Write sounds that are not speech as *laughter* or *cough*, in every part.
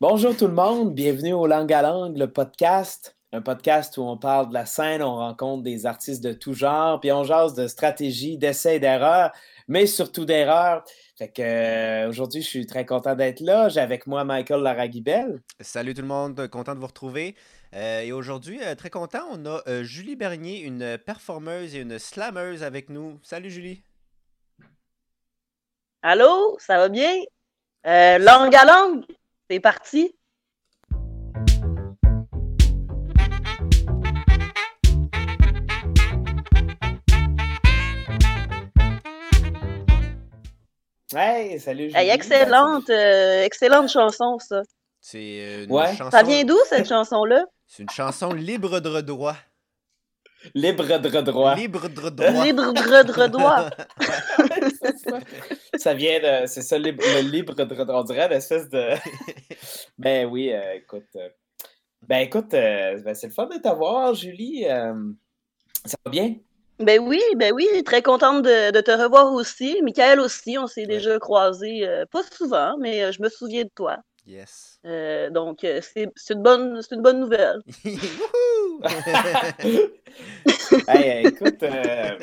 Bonjour tout le monde, bienvenue au Langue à Langue, le podcast. Un podcast où on parle de la scène, on rencontre des artistes de tout genre, puis on jase de stratégie, d'essais d'erreurs, mais surtout d'erreurs. Fait que euh, aujourd'hui, je suis très content d'être là. J'ai avec moi Michael Laragibel. Salut tout le monde, content de vous retrouver. Euh, et aujourd'hui, euh, très content, on a euh, Julie Bernier, une performeuse et une slammeuse avec nous. Salut Julie. Allô, ça va bien? Euh, langue à langue, c'est parti. Hey, salut Julie. Hey, excellente, euh, excellente chanson, ça. C'est euh, une Ouais. chanson. Ça vient d'où, cette *laughs* chanson-là? C'est une chanson libre de droit. Libre de droit. Libre de droit. Libre de droit. C'est ça. *laughs* Ça vient de. C'est ça, libre, le libre de droit. On dirait l'espèce de. *laughs* ben oui, euh, écoute. euh, ben écoute, euh, ben, c'est le fun de t'avoir, Julie. euh, ça va bien? Ben oui, ben oui, très contente de, de te revoir aussi. Michael aussi, on s'est Ouais. déjà croisés, euh, pas souvent, mais je me souviens de toi. Yes. Euh, donc, euh, c'est c'est une bonne, c'est une bonne nouvelle. *laughs* Wouhou! *laughs* hey, écoute, euh,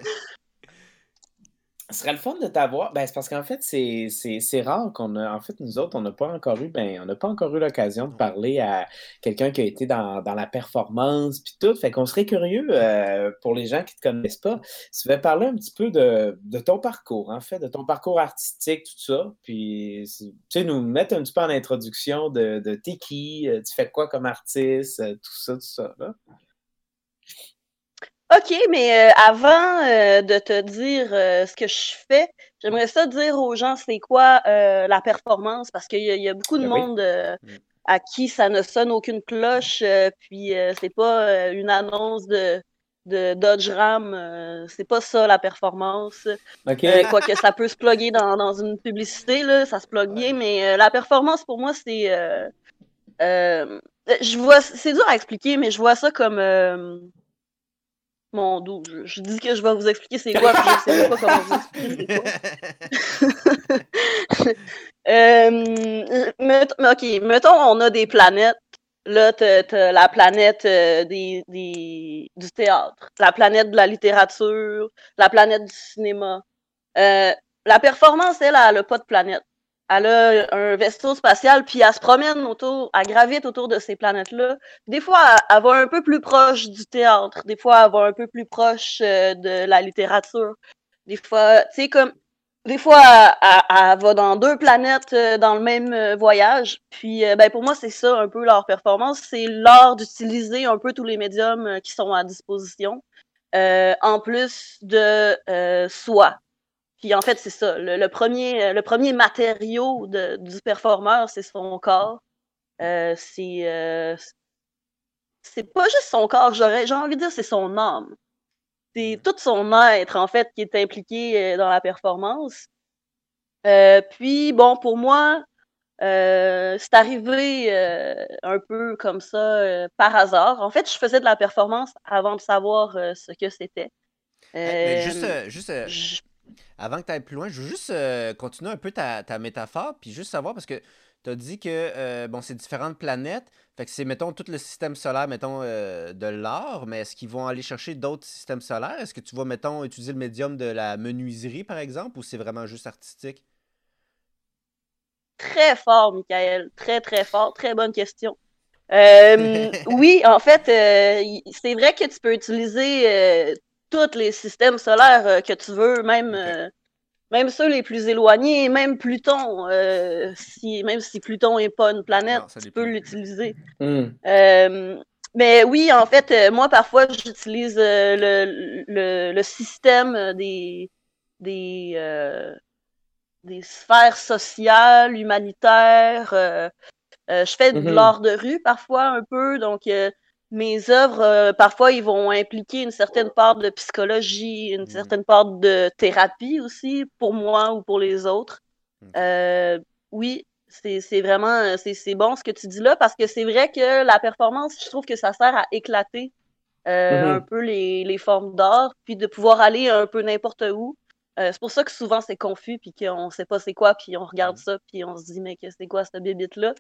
ce serait le fun de t'avoir. Ben, c'est parce qu'en fait, c'est rare qu'on a. En fait, nous autres, on n'a pas encore eu, ben, on n'a pas encore eu l'occasion de parler à quelqu'un qui a été dans, dans la performance puis tout. Fait qu'on serait curieux, euh, pour les gens qui ne te connaissent pas, tu veux parler un petit peu de, de ton parcours, en fait, de ton parcours artistique, tout ça. Puis, tu sais, nous mettre un petit peu en introduction de, de t'es qui, euh, tu fais quoi comme artiste, euh, tout ça, tout ça. Là. OK, mais euh, avant euh, de te dire euh, ce que je fais, j'aimerais ça dire aux gens c'est quoi euh, la performance? Parce qu'il y, y a beaucoup de Ben oui. monde euh, Mm. à qui ça ne sonne aucune cloche, euh, puis euh, c'est pas une annonce de, de Dodge Ram, euh, c'est pas ça la performance. OK? Euh, Quoique ça peut se plugger dans, dans une publicité, là, ça se plug bien, mais euh, la performance pour moi c'est. euh, euh, je vois, c'est dur à expliquer, mais je vois ça comme. Mon dos, je, je dis que je vais vous expliquer c'est quoi, puis je sais même pas comment vous expliquer c'est quoi. *laughs* Euh, ok, mettons, on a des planètes. Là, t'as t'as la planète euh, des, des, du théâtre, la planète de la littérature, la planète du cinéma. Euh, la performance, elle, elle n'a pas de planète. Elle a un vaisseau spatial, puis elle se promène autour, elle gravite autour de ces planètes-là. Des fois, elle, va un peu plus proche du théâtre. Des fois, elle va un peu plus proche euh, de la littérature. Des fois, tu sais, comme des fois, elle, va dans deux planètes euh, dans le même euh, voyage. Puis, ben, pour moi, c'est ça un peu leur performance. C'est l'art d'utiliser un peu tous les médiums qui sont à disposition, en plus de soi. Puis, en fait, c'est ça. Le, le premier, euh, le premier matériau de- du performeur, c'est son corps. Euh, c'est euh, c'est pas juste son corps, j'aurais j'ai envie de dire c'est son âme. C'est tout son être, en fait, qui est impliqué dans la performance. Euh, puis, bon, pour moi, c'est arrivé un peu comme ça, par hasard. En fait, je faisais de la performance avant de savoir ce que c'était. Mais juste, juste je- avant que tu ailles plus loin, je veux juste euh, continuer un peu ta, ta métaphore, puis juste savoir, parce que tu as dit que euh, bon, c'est différentes planètes, fait que c'est, mettons, tout le système solaire, mettons, euh, de l'art, mais est-ce qu'ils vont aller chercher d'autres systèmes solaires? Est-ce que tu vas, mettons, utiliser le médium de la menuiserie, par exemple, ou c'est vraiment juste artistique? Très fort, Michael. Très, très fort. Très bonne question. *laughs* Oui, en fait, c'est vrai que tu peux utiliser tous les systèmes solaires euh, que tu veux, même, euh, même ceux les plus éloignés, même Pluton. euh, si, même si Pluton n'est pas une planète, Non, tu peux l'utiliser. Hmm. Euh, mais oui, en fait, euh, moi, parfois, j'utilise euh, le, le, le système des, des, euh, des sphères sociales, humanitaires. euh, euh, je fais de Mhm. l'art de rue parfois un peu, donc euh, mes œuvres, euh, parfois, ils vont impliquer une certaine part de psychologie, une Mhm. certaine part de thérapie aussi, pour moi ou pour les autres. Euh, oui, c'est vraiment c'est bon ce que tu dis là parce que c'est vrai que la performance, je trouve que ça sert à éclater euh, Mhm. un peu les, les formes d'art, puis de pouvoir aller un peu n'importe où. c'est pour ça que souvent c'est confus, puis qu'on sait pas c'est quoi, puis on regarde ça, puis on se dit, mais que c'est quoi cette bébite-là?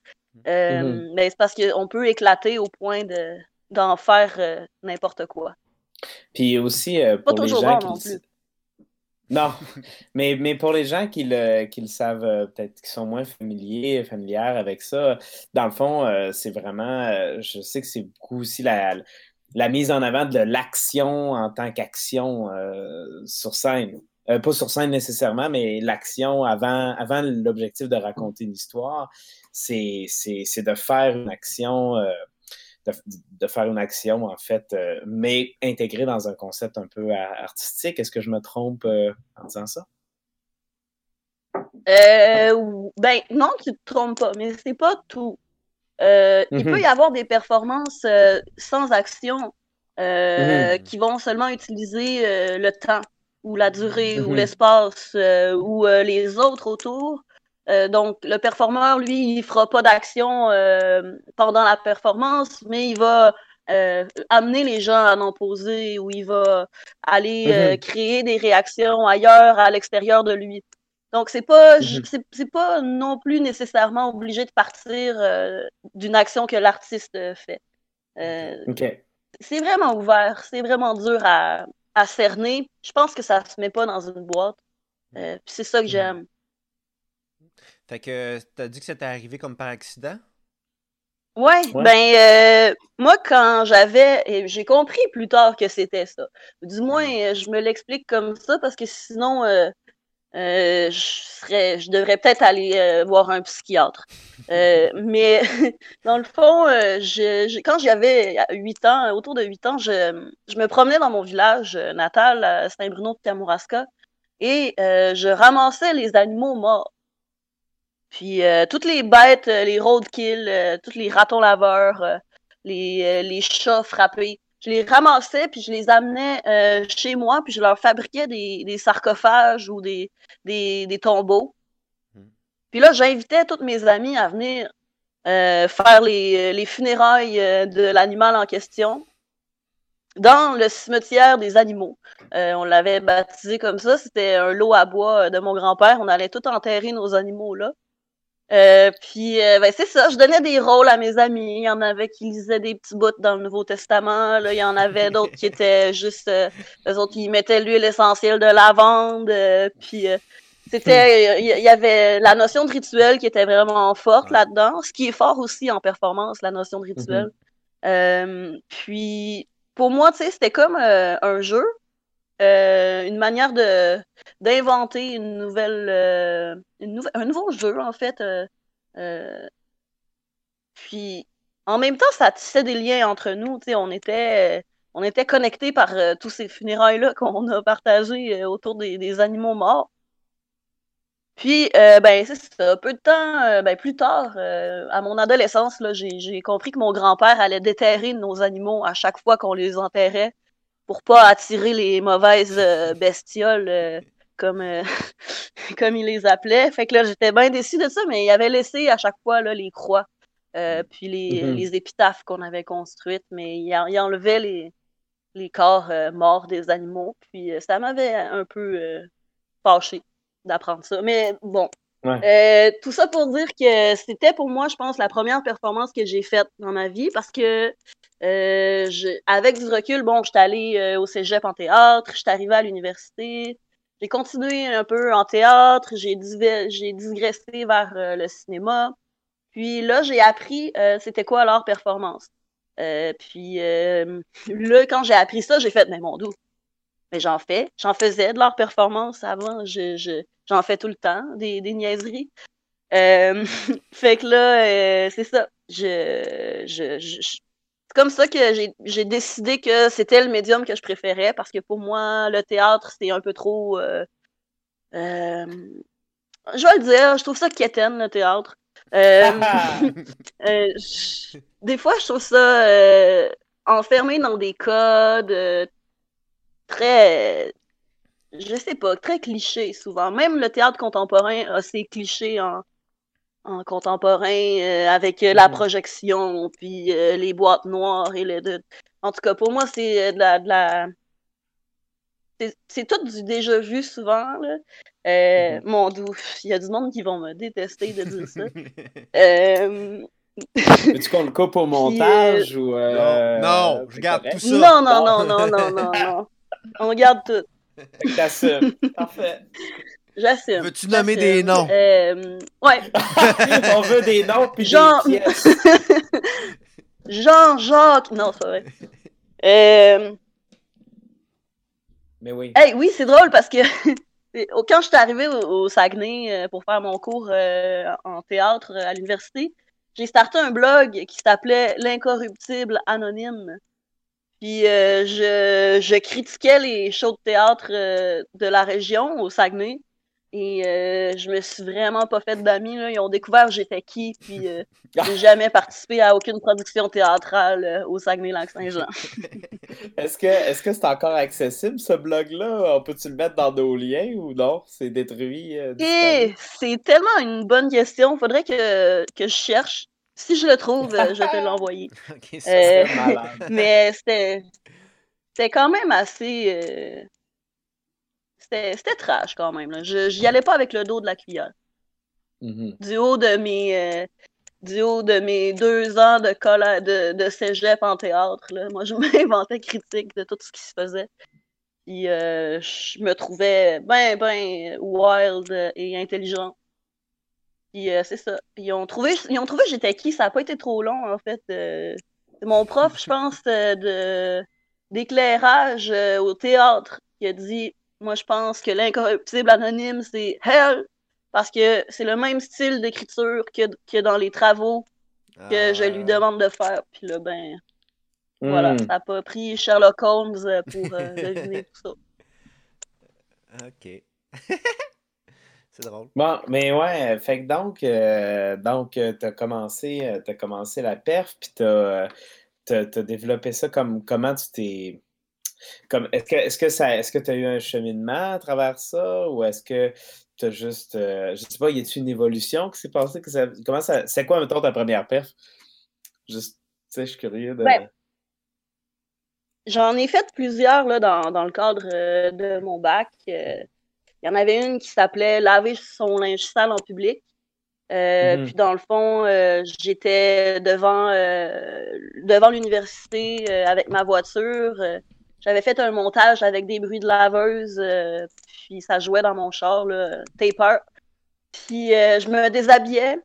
Mm-hmm. Mais c'est parce qu'on peut éclater au point de, d'en faire n'importe quoi. Puis aussi, pour les gens qui... Non, *laughs* mais, mais pour les gens qui le, qui le savent, euh, peut-être qui sont moins familiers, familières avec ça, dans le fond, euh, c'est vraiment, euh, je sais que c'est beaucoup aussi la, la mise en avant de l'action en tant qu'action sur scène. pas sur scène nécessairement, mais l'action avant, avant l'objectif de raconter une histoire, c'est de faire une action de, faire une action, en fait, euh, mais intégrée dans un concept un peu artistique. Est-ce que je me trompe euh, en disant ça? Euh, ben non, tu te trompes pas, mais c'est pas tout. Il peut mhm. y avoir des performances sans action mhm. qui vont seulement utiliser le temps ou la durée ou mhm. l'espace ou les autres autour euh, donc, le performeur, lui, il fera pas d'action euh, pendant la performance, mais il va euh, amener les gens à en poser ou il va aller mm-hmm. créer des réactions ailleurs, à l'extérieur de lui. Donc, c'est pas, mm-hmm. c'est pas non plus nécessairement obligé de partir d'une action que l'artiste fait. C'est vraiment ouvert, c'est vraiment dur à, à, cerner. Je pense que ça se met pas dans une boîte. c'est ça que mm-hmm. j'aime. Fait que t'as dit que c'était arrivé comme par accident? Ouais, ben euh, moi quand j'avais, j'ai compris plus tard que c'était ça. Du moins, euh, je me l'explique comme ça parce que sinon, euh, je serais, je devrais peut-être aller voir un psychiatre. *laughs* mais *laughs* dans le fond, je, quand j'avais 8 ans, autour de 8 ans, je, je, me promenais dans mon village natal à Saint-Bruno de Kamouraska et je ramassais les animaux morts. Puis euh, toutes les bêtes, euh, les roadkill, euh, tous les ratons laveurs, les, les, chats frappés, je les ramassais puis je les amenais chez moi puis je leur fabriquais des, des sarcophages ou des, des, des tombeaux. Hmm. Puis là, j'invitais toutes mes amis à venir faire les, les funérailles de l'animal en question dans le cimetière des animaux. on l'avait baptisé comme ça. C'était un lot à bois de mon grand-père. On allait tout enterrer nos animaux là. Euh, puis, euh, ben, c'est ça, je donnais des rôles à mes amis. Il y en avait qui lisaient des petits bouts dans le Nouveau Testament. Là. Il y en avait d'autres qui étaient juste... Euh, eux autres, ils mettaient l'huile essentielle de lavande. puis, c'était... Il y avait la notion de rituel qui était vraiment forte là-dedans. Ce qui est fort aussi en performance, la notion de rituel. Mm-hmm. puis, pour moi, tu sais, c'était comme un jeu. Euh, une manière de d'inventer une nouvelle, euh, un nouveau jeu en fait. Euh, puis en même temps, ça tissait des liens entre nous. On était, on était connectés par tous ces funérailles là qu'on a partagés autour des, animaux morts. Puis, ben, c'est ça. Peu de temps, ben, plus tard, à mon adolescence, j'ai compris que mon grand-père allait déterrer nos animaux à chaque fois qu'on les enterrait pour pas attirer les mauvaises euh, bestioles euh, comme, euh, *laughs* comme il les appelait. Fait que là, j'étais bien déçue de ça, mais il avait laissé à chaque fois là, les croix, puis les, mm-hmm. les épitaphes qu'on avait construites, mais il, il enlevait les, les corps morts des animaux. Puis ça m'avait un peu fâché d'apprendre ça. Mais bon. tout ça pour dire que c'était pour moi, je pense, la première performance que j'ai faite dans ma vie parce que euh, avec du recul, bon, je suis allée euh, au cégep en théâtre, je suis arrivée à l'université, j'ai continué un peu en théâtre, j'ai digressé vers euh, le cinéma. Puis là, j'ai appris c'était quoi leur performance. puis là, quand j'ai appris ça, j'ai fait, mais mon doux, mais j'en fais, j'en faisais de leur performance avant, je, j'en fais tout le temps, des, niaiseries. *laughs* fait que là, c'est ça. je, comme ça que j'ai décidé que c'était le médium que je préférais parce que pour moi, le théâtre, c'est un peu trop. Euh, euh, je vais le dire, je trouve ça quétaine, le théâtre. Euh, *laughs* des fois, je trouve ça enfermé dans des codes très. Je sais pas, très clichés souvent. Même le théâtre contemporain a ses clichés en, en contemporain euh, avec euh, la mhm. projection, puis euh, les boîtes noires et le. De... En tout cas, pour moi, c'est de la, de la, c'est tout du déjà vu souvent. Là. Euh, mhm. Mon doux, il y a du monde qui vont me détester de dire ça. *laughs* euh... Veux-tu qu'on le coupe au *laughs* montage ou. Euh... Non, je garde tout ça. Non, non, non, non, non, non, non. On garde tout. T'assumes. *laughs* Parfait. J'assume. Veux-tu nommer des noms? Euh, ouais. *laughs* On veut des noms puis Jean... des pièces. *laughs* Jean-Jacques. Non, c'est vrai. Euh... Mais oui. Hey, oui, c'est drôle parce que *laughs* quand je suis arrivée au, Saguenay euh, pour faire mon cours euh, en théâtre à l'université, j'ai starté un blog qui s'appelait L'incorruptible anonyme. Puis euh, je, je, critiquais les shows de théâtre de la région au Saguenay. Et euh, je me suis vraiment pas fait d'amis. Ils ont découvert j'étais qui, puis euh, j'ai jamais participé à aucune production théâtrale euh, au Saguenay-Lac-Saint-Jean. *laughs* est-ce que est-ce que c'est encore accessible ce blog-là? On peut-tu le mettre dans nos liens ou non? C'est détruit? Et c'est tellement une bonne question. Faudrait que, que je cherche. Si je le trouve, je vais te l'envoyer. *laughs* mais c'était c'était quand même assez c'était trash quand même. Je J'y allais pas avec le dos de la cuillère. Mm-hmm. Du haut de mes. Euh, du haut de mes deux ans de, de, de cégep en théâtre, là, moi, je *laughs* m'inventais critique de tout ce qui se faisait. Puis euh, je me trouvais ben, ben wild et intelligent. Puis euh, c'est ça. Puis ils ont trouvé, ils ont trouvé j'étais qui. Ça n'a pas été trop long, en fait. c'est mon prof, je pense, de d'éclairage au théâtre qui a dit moi, je pense que l'incorruptible anonyme, c'est Hell, parce que c'est le même style d'écriture que, que dans les travaux que je lui ah. demande de faire. Puis là, ben, voilà, hmm. ça n'a pas pris Sherlock Holmes euh, pour euh, *laughs* deviner tout ça. Ok. *laughs* c'est drôle. Bon, mais ouais, fait que donc, euh, donc t'as commencé, as commencé la perf, puis t'as as, développé ça comme comment tu t'es est-ce que, est-ce que ça, est-ce que tu as eu un cheminement à travers ça? Ou est-ce que tu as juste, euh, je sais pas, y a-t-il une évolution qui s'est passée? Que ça, comment ça, c'est quoi, mettons, ta première perf? Juste, tu sais, je suis curieux de. Ben, j'en ai fait plusieurs là, dans, dans le cadre euh, de mon bac. Euh, il y en avait une qui s'appelait Laver son linge sale en public. Mm-hmm. Puis dans le fond, j'étais devant, devant l'université avec ma voiture. J'avais fait un montage avec des bruits de laveuse, euh, puis ça jouait dans mon char, là, taper. Puis euh, je me déshabillais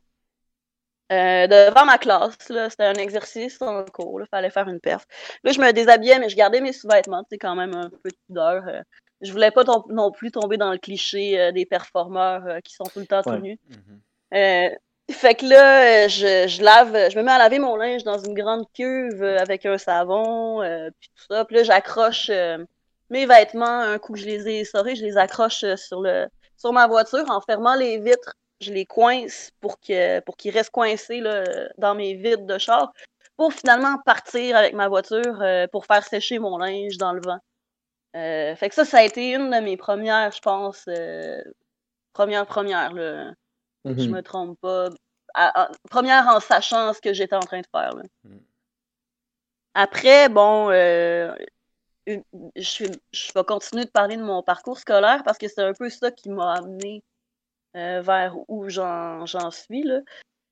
euh, devant ma classe. C'était un exercice en cours. Il fallait faire une perf. Là, je me déshabillais, mais je gardais mes sous-vêtements. C'est quand même un peu de pudeur. je voulais pas non plus tomber dans le cliché des performeurs qui sont tout le temps tenus. Mm-hmm. Fait que là, euh, je, je, lave, je me mets à laver mon linge dans une grande cuve euh, avec un savon, euh, puis tout ça. Puis là, j'accroche mes vêtements. Un coup que je les ai essorés, je les accroche sur le sur ma voiture en fermant les vitres. Je les coince pour que pour qu'ils restent coincés là, dans mes vitres de char, pour finalement partir avec ma voiture pour faire sécher mon linge dans le vent. fait que ça, ça a été une de mes premières, je pense, première première là. Je mm-hmm. me trompe pas. première en sachant ce que j'étais en train de faire. Mm. Après, bon, euh, je, je, vais continuer de parler de mon parcours scolaire parce que c'est un peu ça qui m'a amené euh, vers où j'en suis. Là.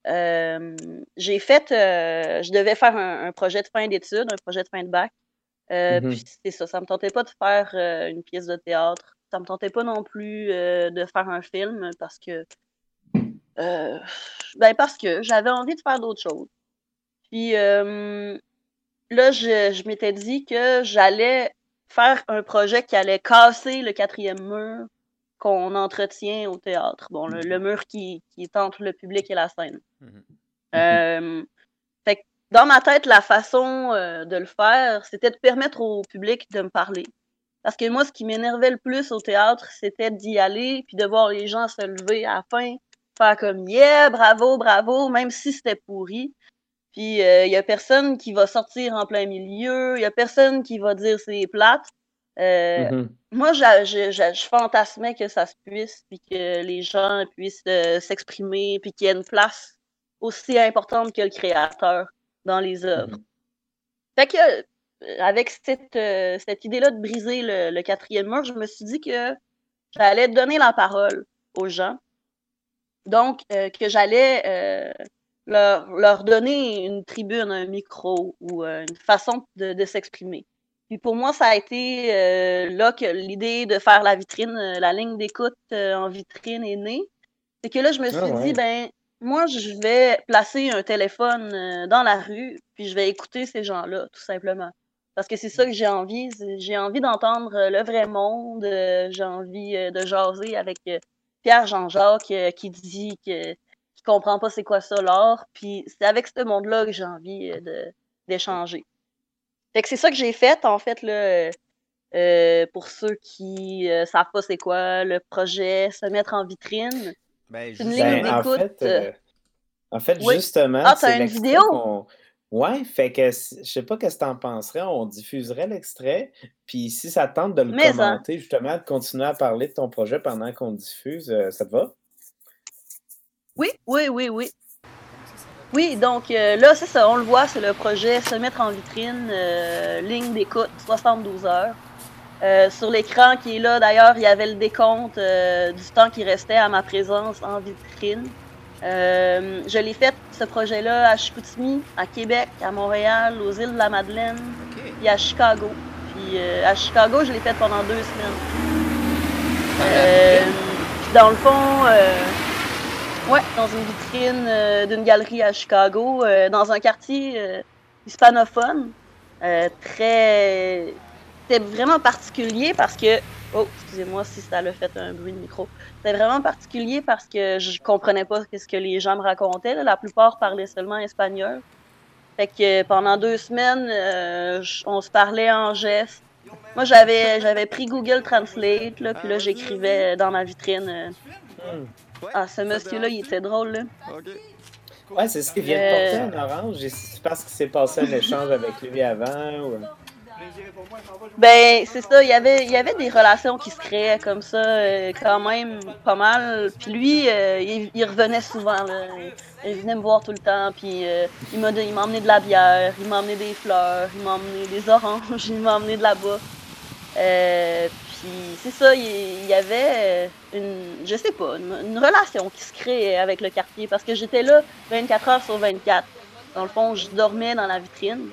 Euh, j'ai fait, je devais faire un, projet de fin d'études, un projet de fin de bac. Mm-hmm. Puis c'est ça, ça me tentait pas de faire une pièce de théâtre. Ça me tentait pas non plus de faire un film parce que euh, ben parce que j'avais envie de faire d'autres choses. Puis euh, là, je, je m'étais dit que j'allais faire un projet qui allait casser le quatrième mur qu'on entretient au théâtre. Bon, le, le mur qui, qui, est entre le public et la scène. Mm-hmm. Euh, fait que dans ma tête, la façon de le faire, c'était de permettre au public de me parler. Parce que moi, ce qui m'énervait le plus au théâtre, c'était d'y aller, puis de voir les gens se lever à la fin, faire comme yeah, bravo, bravo, même si c'était pourri. Puis il euh, y a personne qui va sortir en plein milieu, il y a personne qui va dire c'est plate. Euh, mm-hmm. Moi, je, fantasmais que ça se puisse, puis que les gens puissent euh, s'exprimer, puis qu'il y ait une place aussi importante que le créateur dans les œuvres. Mm-hmm. Fait que avec cette, cette idée-là de briser le, le, quatrième mur, je me suis dit que j'allais donner la parole aux gens. Donc, que j'allais leur, leur, donner une tribune, un micro ou une façon de, de s'exprimer. Puis pour moi, ça a été euh, là que l'idée de faire la vitrine, euh, la ligne d'écoute euh, en vitrine est née. C'est que là, je me suis ah dit, ben, moi, je vais placer un téléphone dans la rue, puis je vais écouter ces gens-là, tout simplement. Parce que c'est ça que j'ai envie. J'ai envie d'entendre le vrai monde. j'ai envie de jaser avec Pierre Jean-Jacques qui dit que qui comprend pas c'est quoi ça l'art. Puis c'est avec ce monde-là que j'ai envie d'échanger. Fait que c'est ça que j'ai fait, en fait, là, euh, pour ceux qui euh, savent pas c'est quoi le projet, se mettre en vitrine. Ben, une ligne ben, d'écoute. Euh, en fait, justement. Ah, t'as une vidéo? Ouais, fait que je sais pas qu'est-ce que t'en penserais, on diffuserait l'extrait, puis si ça tente de le Mais commenter, justement, de continuer à parler de ton projet pendant qu'on diffuse, ça te va? Oui, oui, oui, oui. Oui, donc euh, là, c'est ça, on le voit, c'est le projet Se mettre en vitrine, euh, ligne d'écoute, 72 heures. Euh, sur l'écran qui est là, d'ailleurs, il y avait le décompte du temps qui restait à ma présence en vitrine. Je l'ai fait, ce projet-là, à Chicoutimi, à Québec, à Montréal, aux îles de la Madeleine, et à Chicago. Puis à Chicago, je l'ai fait pendant deux semaines. dans le fond, Ouais, dans une vitrine euh, d'une galerie à Chicago, euh, dans un quartier euh, hispanophone. très. C'était vraiment particulier parce que. Oh, excusez-moi si ça a fait un bruit de micro. C'était vraiment particulier parce que je comprenais pas ce que les gens me racontaient. La plupart parlaient seulement espagnol. Fait que pendant deux semaines, on se parlait en gestes. Moi, j'avais j'avais pris Google Translate, là, puis là, j'écrivais dans ma vitrine. Hmm. Ah, ce monsieur-là, il était drôle, là. Ouais, c'est ce qu'il vient de porter en orange. Je pense qu'il s'est passé un échange avec lui avant. Ou... Ben, c'est ça. Il y, avait, il y avait des relations qui se créaient comme ça, euh, quand même, pas mal. Puis lui, euh, il, revenait souvent. Là. Il venait me voir tout le temps. Puis euh, il m'a emmené de la bière, il m'a emmené des fleurs, il m'a emmené des oranges, *laughs* il m'a emmené de la bouffe. Puis c'est ça, il y avait une, je sais pas, une, relation qui se crée avec le quartier parce que j'étais là 24 heures sur 24. Dans le fond, je dormais dans la vitrine.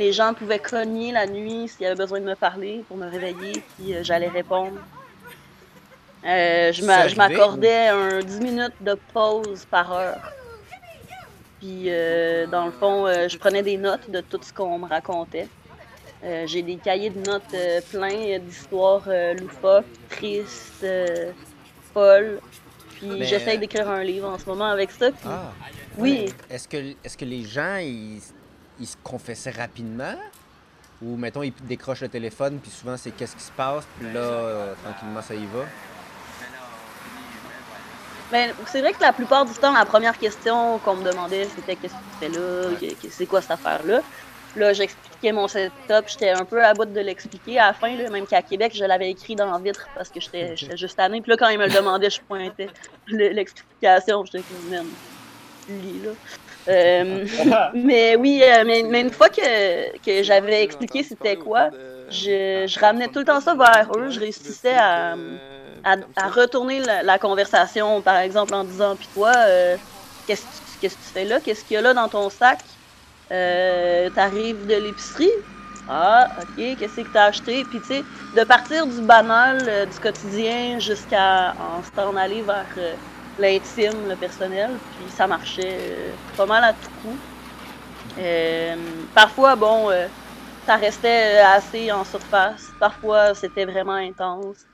Les gens pouvaient cogner la nuit s'il y avait besoin de me parler pour me réveiller, puis euh, j'allais répondre. Euh, je m'accordais un 10 minutes de pause par heure. Puis, euh, dans le fond, je prenais des notes de tout ce qu'on me racontait. J'ai des cahiers de notes pleins d'histoires loufoques, tristes, folles. Puis j'essaye d'écrire un livre en ce moment avec ça. Ah, oui. Est-ce que, est que les gens, ils, se confessaient rapidement? Ou, mettons, ils décrochent le téléphone, puis souvent, c'est qu'est-ce qui se passe, puis là, tranquillement, ça y va? Ben, c'est vrai que la plupart du temps, la première question qu'on me demandait, c'était qu'est-ce que tu fais là, c'est quoi cette affaire-là? Là, j'expliquais mon setup, j'étais un peu à bout de l'expliquer. À la fin, là, même qu'à Québec, je l'avais écrit dans la vitre parce que j'étais juste année. Puis là, quand il me le demandait, je pointais *laughs* l'explication. J'étais comme, même, lis là. Euh, *laughs* mais oui, euh, mais, une fois que, que j'avais expliqué c'était quoi, je, ramenais tout le temps ça vers eux. Je réussissais à, à, retourner la, conversation, par exemple, en disant Puis toi, euh, qu'est-ce que tu fais là? Qu'est-ce qu'il y a là dans ton sac? T'arrives de l'épicerie? Ah, ok, qu'est-ce que t'as acheté? Puis tu sais, de partir du banal, du quotidien, jusqu'à en s'en aller vers l'intime, le personnel. Puis ça marchait pas mal à tout coup. parfois, bon, ça restait assez en surface. Parfois, c'était vraiment intense.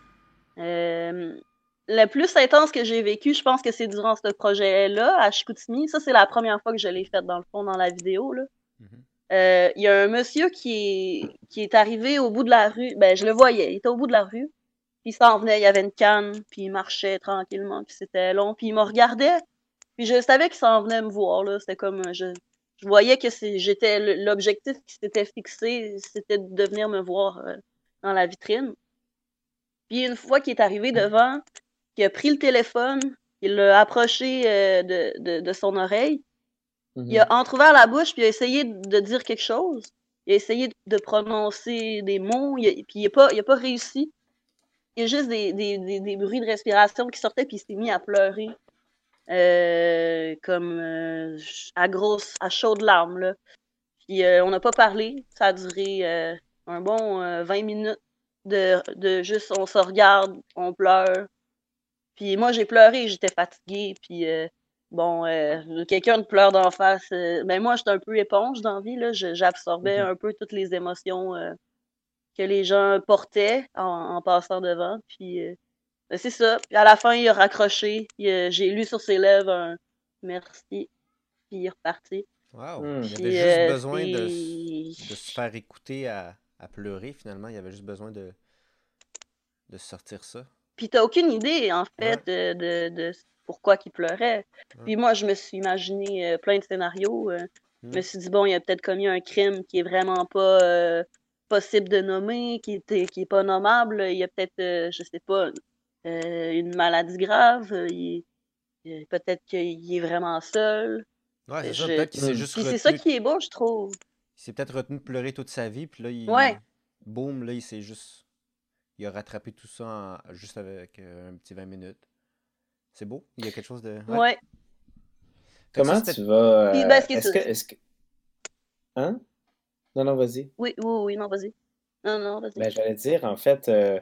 le plus intense que j'ai vécu, je pense que c'est durant ce projet-là, à Chicoutimi. Ça, c'est la première fois que je l'ai fait, dans le fond, dans la vidéo. Mm-hmm. Euh, il y a un monsieur qui est, qui est arrivé au bout de la rue. Ben, je le voyais, il était au bout de la rue. Il s'en venait, il y avait une canne, puis il marchait tranquillement, puis c'était long. Puis il me regardait, puis je savais qu'il s'en venait me voir. là. C'était comme, je, je voyais que j'étais l'objectif qui s'était fixé, c'était de venir me voir euh, dans la vitrine. Puis une fois qu'il est arrivé devant, qu'il a pris le téléphone, il l'a approché euh, de, de, de, son oreille, il a entrouvert la bouche puis il a essayé de dire quelque chose. il a essayé de prononcer des mots, il a- puis il n'a pas, il a pas réussi. Il y a juste des, des, des, des bruits de respiration qui sortaient, puis il s'est mis à pleurer. euh, comme euh, à grosse, à chaudes larmes. Là. Puis euh, on n'a pas parlé. Ça a duré un bon euh, 20 minutes de, de juste on se regarde, on pleure. Puis moi j'ai pleuré, j'étais fatiguée. Puis bon, quelqu'un pleure d'en face. euh, ben moi j'étais un peu éponge dans la vie. Là. Je- J'absorbais Mhm. un peu toutes les émotions que les gens portaient en, en passant devant. Puis euh, ben, c'est ça. Puis à la fin, il a raccroché. J'ai lu sur ses lèvres un merci. Puis il est reparti. Wow. Hmm. Il avait Puis, juste euh, besoin de, s- c'est- de se faire écouter à, à pleurer, finalement. Il avait juste besoin de, de sortir ça. Puis t'as aucune idée, en fait, de, de, de pourquoi il pleurait. Puis moi, je me suis imaginé euh, plein de scénarios. euh. Je me Hmm. suis dit, bon, il a peut-être commis un crime qui est vraiment pas euh, possible de nommer, qui est, qui est pas nommable. Il y a peut-être, euh, je sais pas, euh, une maladie grave. euh, il- euh, peut-être qu'il est vraiment seul. Ouais, c'est ça. je- Peut-être qu'il s'est juste Puis c'est ça qui est beau, je trouve. Il s'est peut-être retenu de pleurer toute sa vie, puis là, il... Ouais. Boum, là, il s'est juste... Il a rattrapé tout ça en- juste avec euh, un petit 20 minutes. C'est beau. Il y a quelque chose de... Ouais. Ça, Comment tu vas. Puis, euh, ben, ce est est-ce que, est-ce que. Hein? Non, non, vas-y. Oui, oui, oui, non, vas-y. Non, non, vas-y. Ben, j'allais dire, en fait, euh,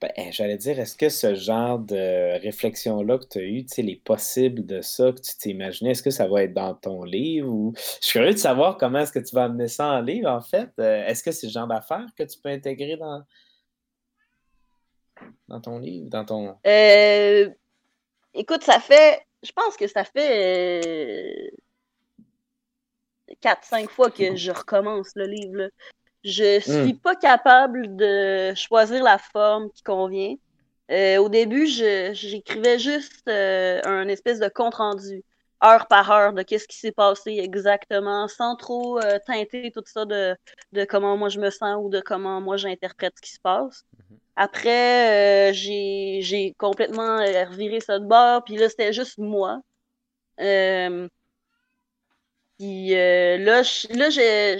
ben, j'allais dire, est-ce que ce genre de réflexion-là que tu as eu, tu sais, les possibles de ça que tu t'es imaginé, est-ce que ça va être dans ton livre ou. Je suis curieux de savoir comment est-ce que tu vas amener ça en livre, en fait. Euh, est-ce que c'est le genre d'affaires que tu peux intégrer dans, dans ton livre, dans ton. Euh, écoute, ça fait. Je pense que ça fait. 4-5 fois que je recommence le livre. là. Je suis pas capable de choisir la forme qui convient. Euh, au début, j'écrivais juste euh, un espèce de compte-rendu, heure par heure, de qu'est-ce qui s'est passé exactement, sans trop euh, teinter tout ça de, de comment moi je me sens ou de comment moi j'interprète ce qui se passe. Après, euh, j'ai complètement reviré ça de bord, puis là, c'était juste moi. Puis euh, là, je, là je,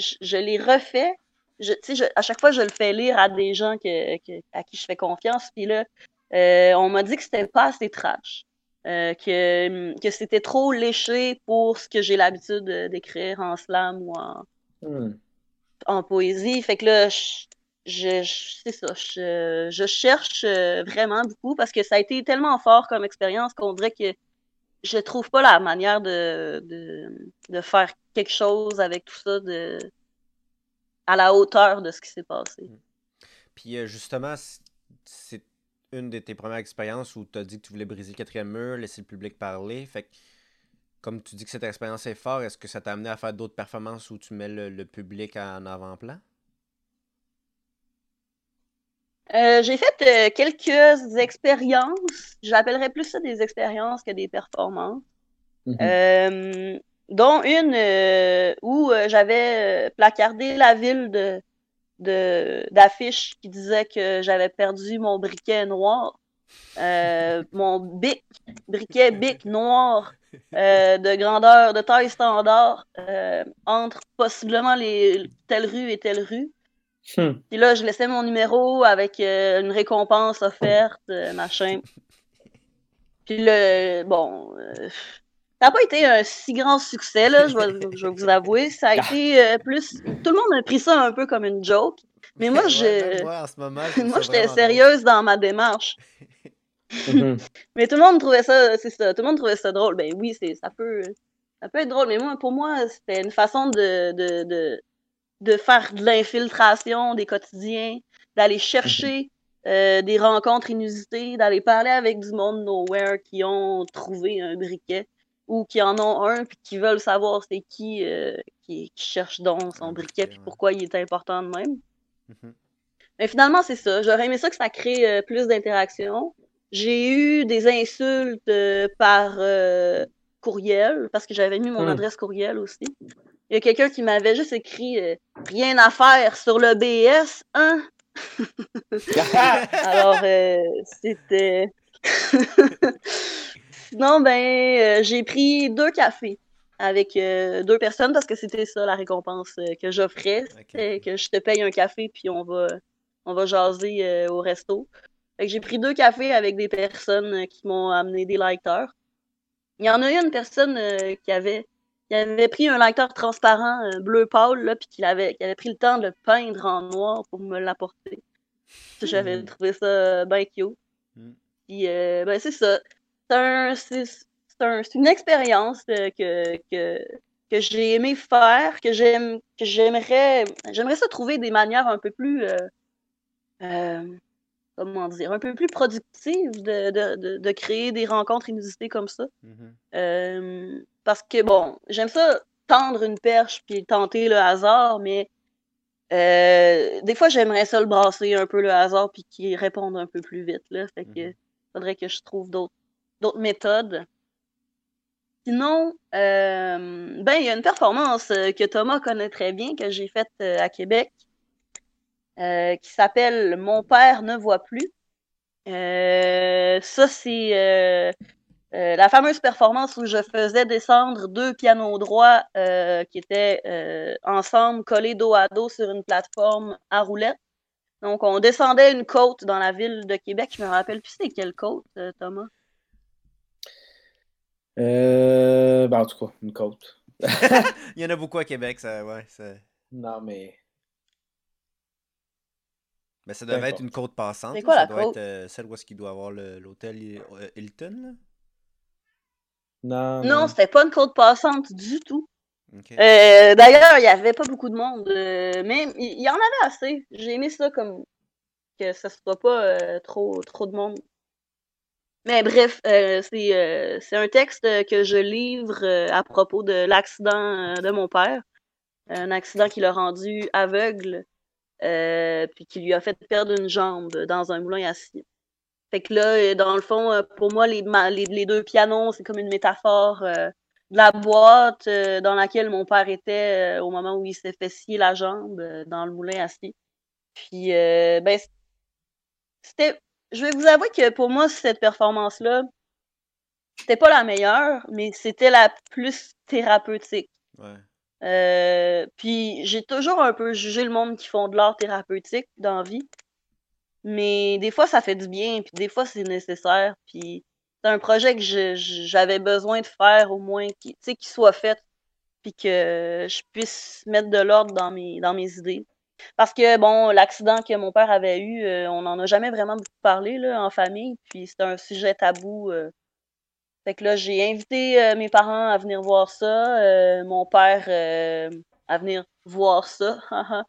je, sais, je- à chaque fois, je le fais lire à des gens que, que- à qui je fais confiance. Puis là, euh, on m'a dit que c'était pas assez trash. Euh, que, que c'était trop léché pour ce que j'ai l'habitude de- d'écrire en slam ou en, Hmm. en poésie. Fait que là, je, je, je- c'est ça, je, je cherche vraiment beaucoup parce que ça a été tellement fort comme expérience qu'on dirait que je trouve pas la manière de, de, de faire quelque chose avec tout ça de, à la hauteur de ce qui s'est passé. Puis euh, justement, c'est une de tes premières expériences où tu as dit que tu voulais briser le quatrième mur, laisser le public parler. Fait que, comme tu dis que cette expérience est forte, est-ce que ça t'a amené à faire d'autres performances où tu mets le, le public en avant-plan? Euh, j'ai fait euh, quelques expériences. J'appellerais plus ça des expériences que des performances. Mhm. Euh, dont une où j'avais placardé la ville de de d'affiches qui disaient que j'avais perdu mon briquet noir, mon bic, briquet bic noir de grandeur, de taille standard, entre possiblement les telle rue et telle rue. Hmm. Puis là, je laissais mon numéro avec euh, une récompense offerte, euh, machin. Puis le, bon, euh, ça n'a pas été un si grand succès, là, je vais, je vais vous avouer. Ça a été euh, plus... Tout le monde a pris ça un peu comme une joke. Mais moi, je- moi, en ce moment, je trouve Moi, ça j'étais sérieuse dans ma démarche. Mhm. *laughs* Mais tout le monde trouvait ça, c'est ça, tout le monde trouvait ça drôle. Ben oui, c'est, ça peut, ça peut être drôle, mais moi, pour moi, c'était une façon de, de, de, de faire de l'infiltration des quotidiens, d'aller chercher euh, des rencontres inusitées, d'aller parler avec du monde nowhere qui ont trouvé un briquet ou qui en ont un puis qui veulent savoir c'est qui euh, qui, qui cherche donc son briquet puis pourquoi il est important de même. Mhm. Mais finalement, c'est ça. J'aurais aimé ça que ça crée euh, plus d'interaction. J'ai eu des insultes par courriel, parce que j'avais mis mon Hmm. adresse courriel aussi. Il y a quelqu'un qui m'avait juste écrit euh, Rien à faire sur le BS, hein? *laughs* Alors, euh, c'était. *laughs* Sinon, ben, euh, j'ai pris deux cafés. avec euh, deux personnes parce que c'était ça la récompense euh, que j'offrais. C'était que je te paye un café puis on va, on va jaser euh, au resto. Fait que j'ai pris deux cafés avec des personnes qui m'ont amené des lecteurs. Il y en a eu une personne qui avait qui avait pris un lecteur transparent bleu pâle là, puis qui avait, avait pris le temps de le peindre en noir pour me l'apporter. J'avais hmm. trouvé ça bien cute. Hmm. Puis ben c'est ça. C'est un, c'est une expérience euh, que, que, que j'ai aimé faire, que j'aime que j'aimerais j'aimerais ça trouver des manières un peu plus euh, euh, comment dire un peu plus productives de, de, de, créer des rencontres inusitées comme ça. Mm-hmm. parce que bon, j'aime ça tendre une perche puis tenter le hasard, mais des fois j'aimerais ça le brasser un peu le hasard puis qu'il réponde un peu plus vite là. Fait que mm-hmm. faudrait que je trouve d'autres méthodes. Sinon, euh, ben, il y a une performance euh, que Thomas connaît très bien, que j'ai faite euh, à Québec, qui s'appelle Mon père ne voit plus. ça, c'est la fameuse performance où je faisais descendre deux pianos droits qui étaient ensemble, collés dos à dos sur une plateforme à roulettes. Donc, on descendait une côte dans la ville de Québec. Je me rappelle plus c'est quelle côte, Thomas. Euh, ben, en tout cas, une côte. *laughs* Il y en a beaucoup à Québec, ça, ouais. Ça... Non, mais. Mais ça devait être une côte passante. C'est quoi ça doit être euh, celle où est-ce qu'il doit avoir l'hôtel euh, Hilton, là? Non. Non, c'était pas une côte passante du tout. Euh, d'ailleurs, il n'y avait pas beaucoup de monde, mais il y, en avait assez. J'ai aimé ça comme que ça soit pas trop, trop de monde. Mais bref, euh, euh, c'est un texte que je livre euh, à propos de l'accident de mon père. Un accident qui l'a rendu aveugle, puis qui lui a fait perdre une jambe dans un moulin à scie. Fait que là, dans le fond, pour moi, les, deux pianos, c'est comme une métaphore de la boîte dans laquelle mon père était au moment où il s'est fait scier la jambe dans le moulin à scie. Puis, ben, c'était je vais vous avouer que pour moi, cette performance-là, c'était pas la meilleure, mais c'était la plus thérapeutique. Euh, puis j'ai toujours un peu jugé le monde qui font de l'art thérapeutique dans la. Mais des fois, ça fait du bien, puis des fois, c'est nécessaire. Puis c'est un projet que j'avais besoin de faire au moins, qui, qu'il soit fait, puis que je puisse mettre de l'ordre dans mes, dans mes idées. Parce que, bon, l'accident que mon père avait eu, euh, on n'en a jamais vraiment beaucoup parlé là, en famille, puis c'est un sujet tabou. Euh. Fait que là, j'ai invité euh, mes parents à venir voir ça, mon père à venir voir ça. *laughs*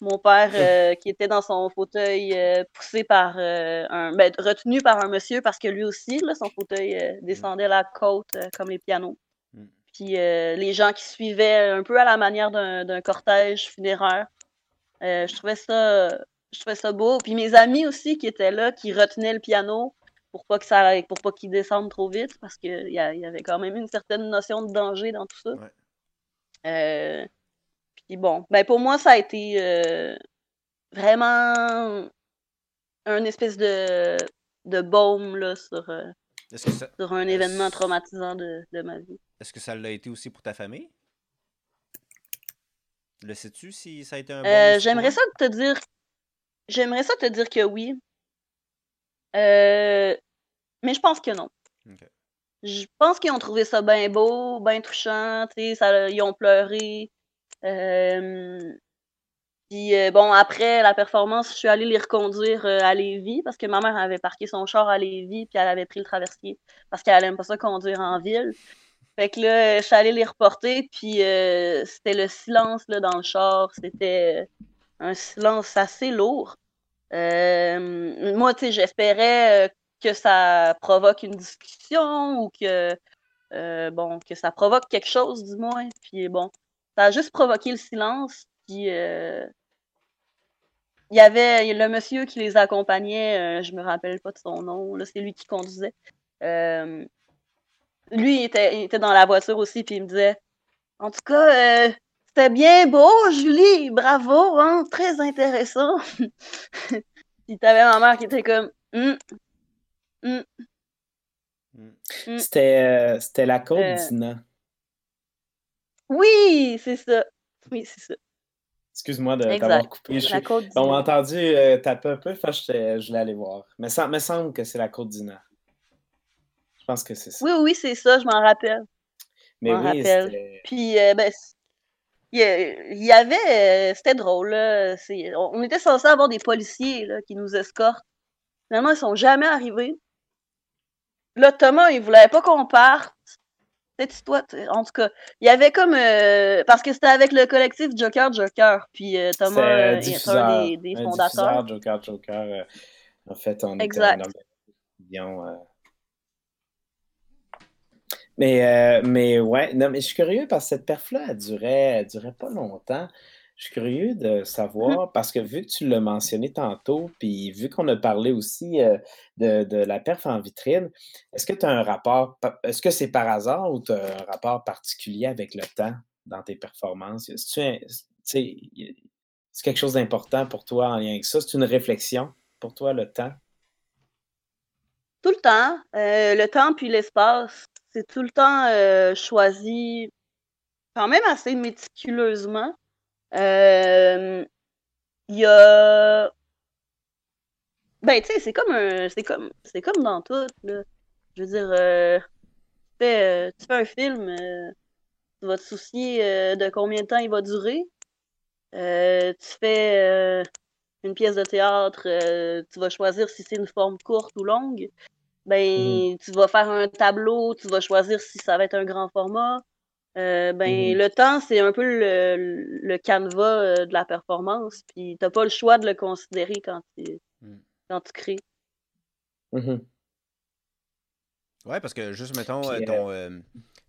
mon père qui était dans son fauteuil poussé par un. Ben, retenu par un monsieur parce que lui aussi, là, son fauteuil mmh. descendait la côte comme les pianos. Mmh. Puis les gens qui suivaient un peu à la manière d'un cortège funéraire. Euh, je trouvais ça je trouvais ça beau. Puis mes amis aussi qui étaient là, qui retenaient le piano pour pas que ça pour pas qu'il descende trop vite, parce qu'il y, y, avait quand même une certaine notion de danger dans tout ça. Euh, puis bon, ben pour moi, ça a été euh, vraiment un espèce de, de baume là, sur, sur un événement traumatisant de, de ma vie. Est-ce que ça l'a été aussi pour ta famille? Le sais-tu si ça a été un bon J'aimerais ça te dire. J'aimerais ça te dire que oui. Euh, mais je pense que non. Je pense qu'ils ont trouvé ça bien beau, bien touchant, ça, ils ont pleuré. puis bon, après la performance, je suis allée les reconduire à Lévis parce que ma mère avait parqué son char à Lévis puis elle avait pris le traversier parce qu'elle aime pas ça conduire en ville. Fait que là, je suis allée les reporter, puis euh, c'était le silence là, dans le char. C'était un silence assez lourd. Euh, moi, tu sais, j'espérais euh, que ça provoque une discussion ou que, bon, que ça provoque quelque chose, du moins. Puis bon, ça a juste provoqué le silence. Puis il y avait le monsieur qui les accompagnait, je me rappelle pas de son nom, c'est lui qui conduisait lui, il était, était dans la voiture aussi, puis il me disait En tout cas, euh, c'était bien beau, Julie, bravo, hein, très intéressant. *laughs* puis t'avais ma mère qui était comme hum. C'était, euh, c'était la côte euh... d'Ina. Oui, c'est ça. Oui, c'est ça. Excuse-moi t'avoir coupé. Je On m'a entendu euh, taper un peu, j'étais- je voulais aller voir. Mais ça me semble que c'est la côte d'Ina. Je pense que c'est ça. Oui, oui, c'est ça, je m'en rappelle. Mais m'en oui, rappelle. Puis, euh, ben, il y, avait, euh, c'était drôle, là. On était censé avoir des policiers là, qui nous escortent. Finalement, ils sont jamais arrivés. Là, Thomas, il voulait pas qu'on parte. Peut-être toi, en tout cas. Il y avait comme. euh, parce que c'était avec le collectif Joker Joker. Puis euh, Thomas euh, est diffuseur. un des, des un fondateurs. diffuseur, Joker, Joker. en fait, on Exact. était. Mais, euh, mais ouais, non, mais je suis curieux parce que cette perf-là, elle durait, elle durait pas longtemps. Je suis curieux de savoir, parce que vu que tu l'as mentionné tantôt, puis vu qu'on a parlé aussi euh, de, de la perf en vitrine, est-ce que tu as un rapport, est-ce que c'est par hasard ou tu as un rapport particulier avec le temps dans tes performances? C'est quelque chose d'important pour toi en lien avec ça? C'est une réflexion pour toi, le temps? Tout le temps. euh, le temps puis l'espace. C'est tout le temps euh, choisi quand même assez méticuleusement. Euh, Il y a. Ben, tu sais, c'est comme un. C'est comme. Comme dans tout, là. Je veux dire, euh, tu, fais, un film, tu vas te soucier de combien de temps il va durer. Tu fais une pièce de théâtre, tu vas choisir si c'est une forme courte ou longue. Ben, tu vas faire un tableau, tu vas choisir si ça va être un grand format. Euh, ben, Mhm. le temps, c'est un peu le, le canevas euh, de la performance, puis t'as pas le choix de le considérer quand tu, Mm. quand tu crées. Mhm. Ouais, parce que juste, mettons, Puis, euh, euh, ton, euh,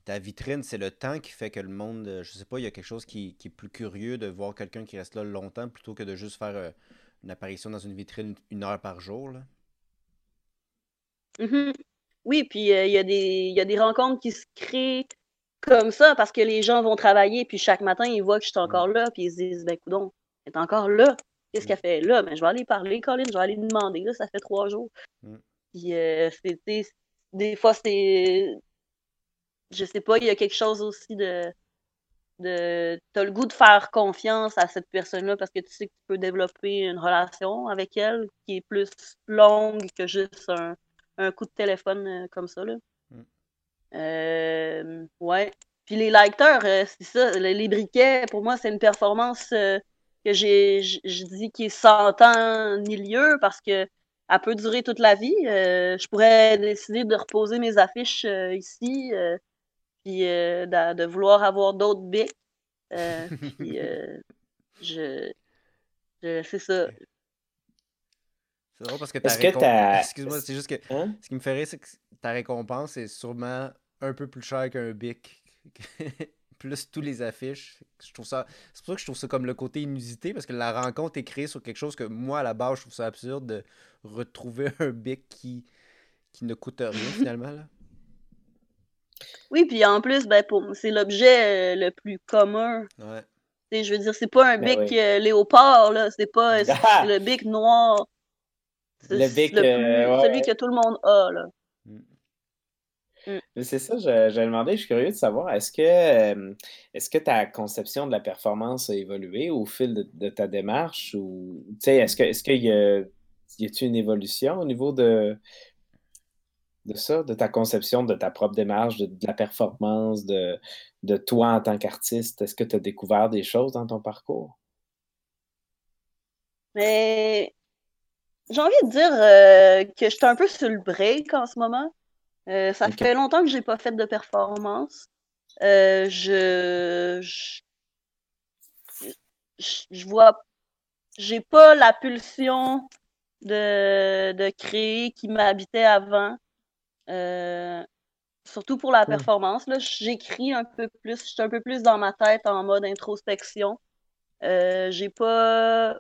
ta vitrine, c'est le temps qui fait que le monde, je sais pas, il y a quelque chose qui, qui est plus curieux de voir quelqu'un qui reste là longtemps plutôt que de juste faire euh, une apparition dans une vitrine une heure par jour. Là. Mhm. Oui, puis euh, il y a des, il y a des rencontres qui se créent comme ça parce que les gens vont travailler, puis chaque matin, ils voient que je suis encore là, puis ils se disent, ben, coudon, elle est encore là. Qu'est-ce Mm. qu'elle fait là? Ben, je vais aller parler, Colin, je vais aller lui demander, là, ça fait trois jours. Mm. Puis, euh, tu des fois, c'est, je sais pas, il y a quelque chose aussi de, de, t'as le goût de faire confiance à cette personne-là parce que tu sais que tu peux développer une relation avec elle qui est plus longue que juste un, un coup de téléphone euh, comme ça, là. Mm. Euh, ouais. Puis les lighters, euh, c'est ça, le- les briquets, pour moi, c'est une performance que j'ai, je dis qui est sans temps ni lieu parce que elle peut durer toute la vie. Euh, je pourrais décider de reposer mes affiches euh, ici, euh, puis de, de vouloir avoir d'autres bics. Puis *laughs* je, je- c'est ça. C'est drôle parce que ta Est-ce que récom- t'as- *laughs* Excuse-moi, c'est juste que Hein? ce qui me rire, c'est que ta récompense est sûrement un peu plus chère qu'un bic. *laughs* plus tous les affiches. Je trouve ça. C'est pour ça que je trouve ça comme le côté inusité, parce que la rencontre est créée sur quelque chose que moi, à la base, je trouve ça absurde de retrouver *laughs* un bic qui, qui ne coûte rien finalement. Là. Oui, puis en plus, ben, pour, c'est l'objet euh, le plus commun. Ouais. Je veux dire, c'est pas un Ben bic oui. euh, léopard, là. C'est pas Ah! le bic noir. Le bic, le plus- euh, ouais, celui ouais. que tout le monde a, là. Mm. Mais C'est ça, je, je demandé, je suis curieux de savoir, est-ce que, euh, est-ce que ta conception de la performance a évolué au fil de, de ta démarche ou, tu sais, est-ce que, est-ce qu'il y a, y a-t-il une évolution au niveau de, de ça, de ta conception, de ta propre démarche, de, de la performance, de, de toi en tant qu'artiste? Est-ce que tu as découvert des choses dans ton parcours? Mais j'ai envie de dire euh, que je suis un peu sur le break en ce moment. Euh, ça fait longtemps que j'ai pas fait de performance. Euh, je, je, je, vois, j'ai pas la pulsion de, de créer qui m'habitait avant. Surtout pour la Hmm. performance, là, j'écris un peu plus, je suis un peu plus dans ma tête en mode introspection. J'ai pas,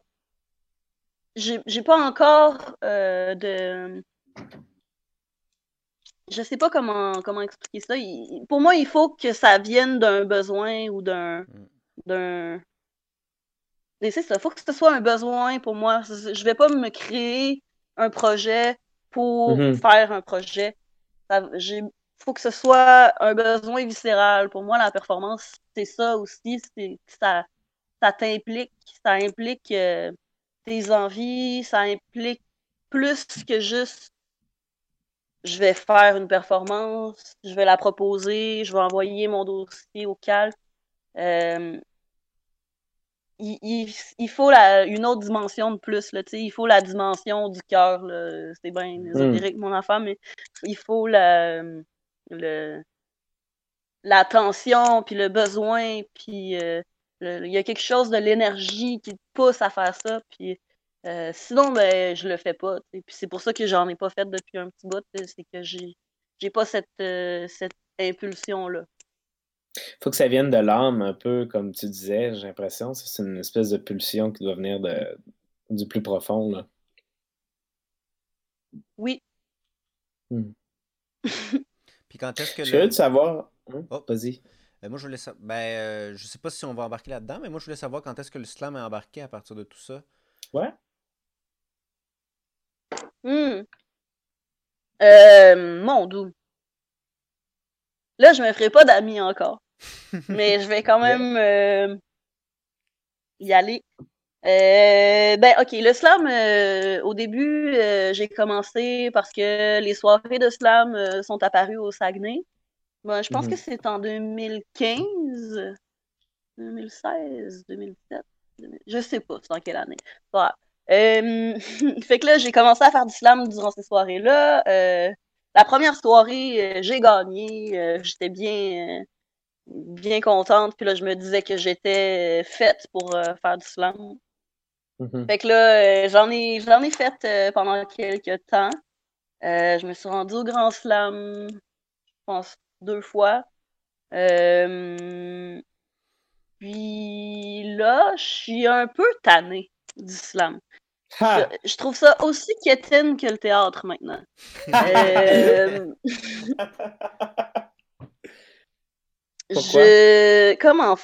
j'ai pas encore euh, de, je sais pas comment comment expliquer ça. Il- pour moi, il faut que ça vienne d'un besoin ou d'un Mm. d'un c'est ça, faut que ce soit un besoin pour moi. Je vais pas me créer un projet pour Mhm. faire un projet. J'ai- faut que ce soit un besoin viscéral. Pour moi, la performance, c'est ça aussi. Ça, ça t'implique, ça implique euh, tes envies, ça implique plus que juste je vais faire une performance, je vais la proposer, je vais envoyer mon dossier au cal. Euh, il, il, faut la, une autre dimension de plus. Là, il faut la dimension du cœur. C'est bien hmm. ésotérique, mon enfant, mais il faut la, le, l'attention, puis le besoin, puis euh, il y a quelque chose de l'énergie qui te pousse à faire ça. Puis euh, sinon, ben, je le fais pas. Puis c'est pour ça que j'en ai pas fait depuis un petit bout. C'est que j'ai, j'ai pas cette, euh, cette impulsion-là. faut que ça vienne de l'âme, un peu comme tu disais, j'ai l'impression. C'est une espèce de pulsion qui doit venir de, du plus profond. Là. Oui. Hmm. *laughs* Puis quand est-ce que. Je veux savoir. Hein? Oh. Vas-y. Ben, moi, je voulais savoir. Ben, je sais pas si on va embarquer là-dedans, mais moi, je voulais savoir quand est-ce que le slam est embarqué à partir de tout ça. Ouais. Hmm. Euh, mon doux. Là, je me ferai pas d'amis encore. mais je vais quand *laughs* même euh, y aller. Euh, ben, ok, le slam, euh, au début, j'ai commencé parce que les soirées de slam sont apparues au Saguenay. Bon, je pense mhm. que c'est en 2015, 2016, 2017. Je sais pas, c'est en quelle année. Voilà. Euh, *laughs* fait que là, j'ai commencé à faire du slam durant ces soirées-là. Euh, la première soirée, euh, j'ai gagné. j'étais bien, bien contente. Puis là, je me disais que j'étais faite pour faire du slam. Mm-hmm. Fait que là, j'en ai, j'en ai fait pendant quelques temps. je me suis rendue au Grand Slam, je pense, deux fois. puis là, je suis un peu tannée du slam. Je, trouve ça aussi quétaine que le théâtre maintenant. euh... *laughs* Pourquoi? Je. Comment.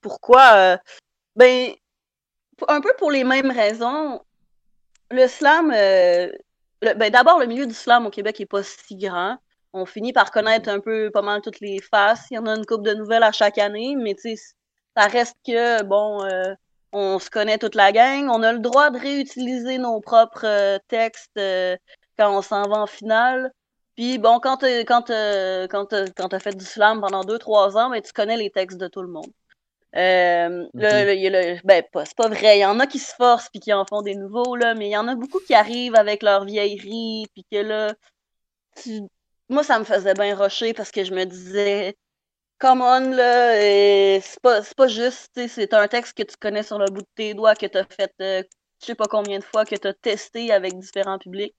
Pourquoi? Euh, ben, un peu pour les mêmes raisons. Le slam. Euh, ben, d'abord, le milieu du slam au Québec n'est pas si grand. On finit par connaître un peu pas mal toutes les faces. Il y en a une coupe de nouvelles à chaque année, mais tu sais, ça reste que, bon, euh, on se connaît toute la gang. On a le droit de réutiliser nos propres euh, textes euh, quand on s'en va en finale. Puis bon, quand tu quand, quand, quand as fait du slam pendant deux, trois ans, ben, tu connais les textes de tout le monde. Euh, ben, c'est pas vrai. Il y en a qui se forcent puis qui en font des nouveaux, là, mais il y en a beaucoup qui arrivent avec leur vieillerie, puis que là, moi, ça me faisait bien rocher parce que je me disais, come on, là, c'est pas, pas juste, c'est un texte que tu connais sur le bout de tes doigts, que tu as fait euh, je sais pas combien de fois, que tu as testé avec différents publics.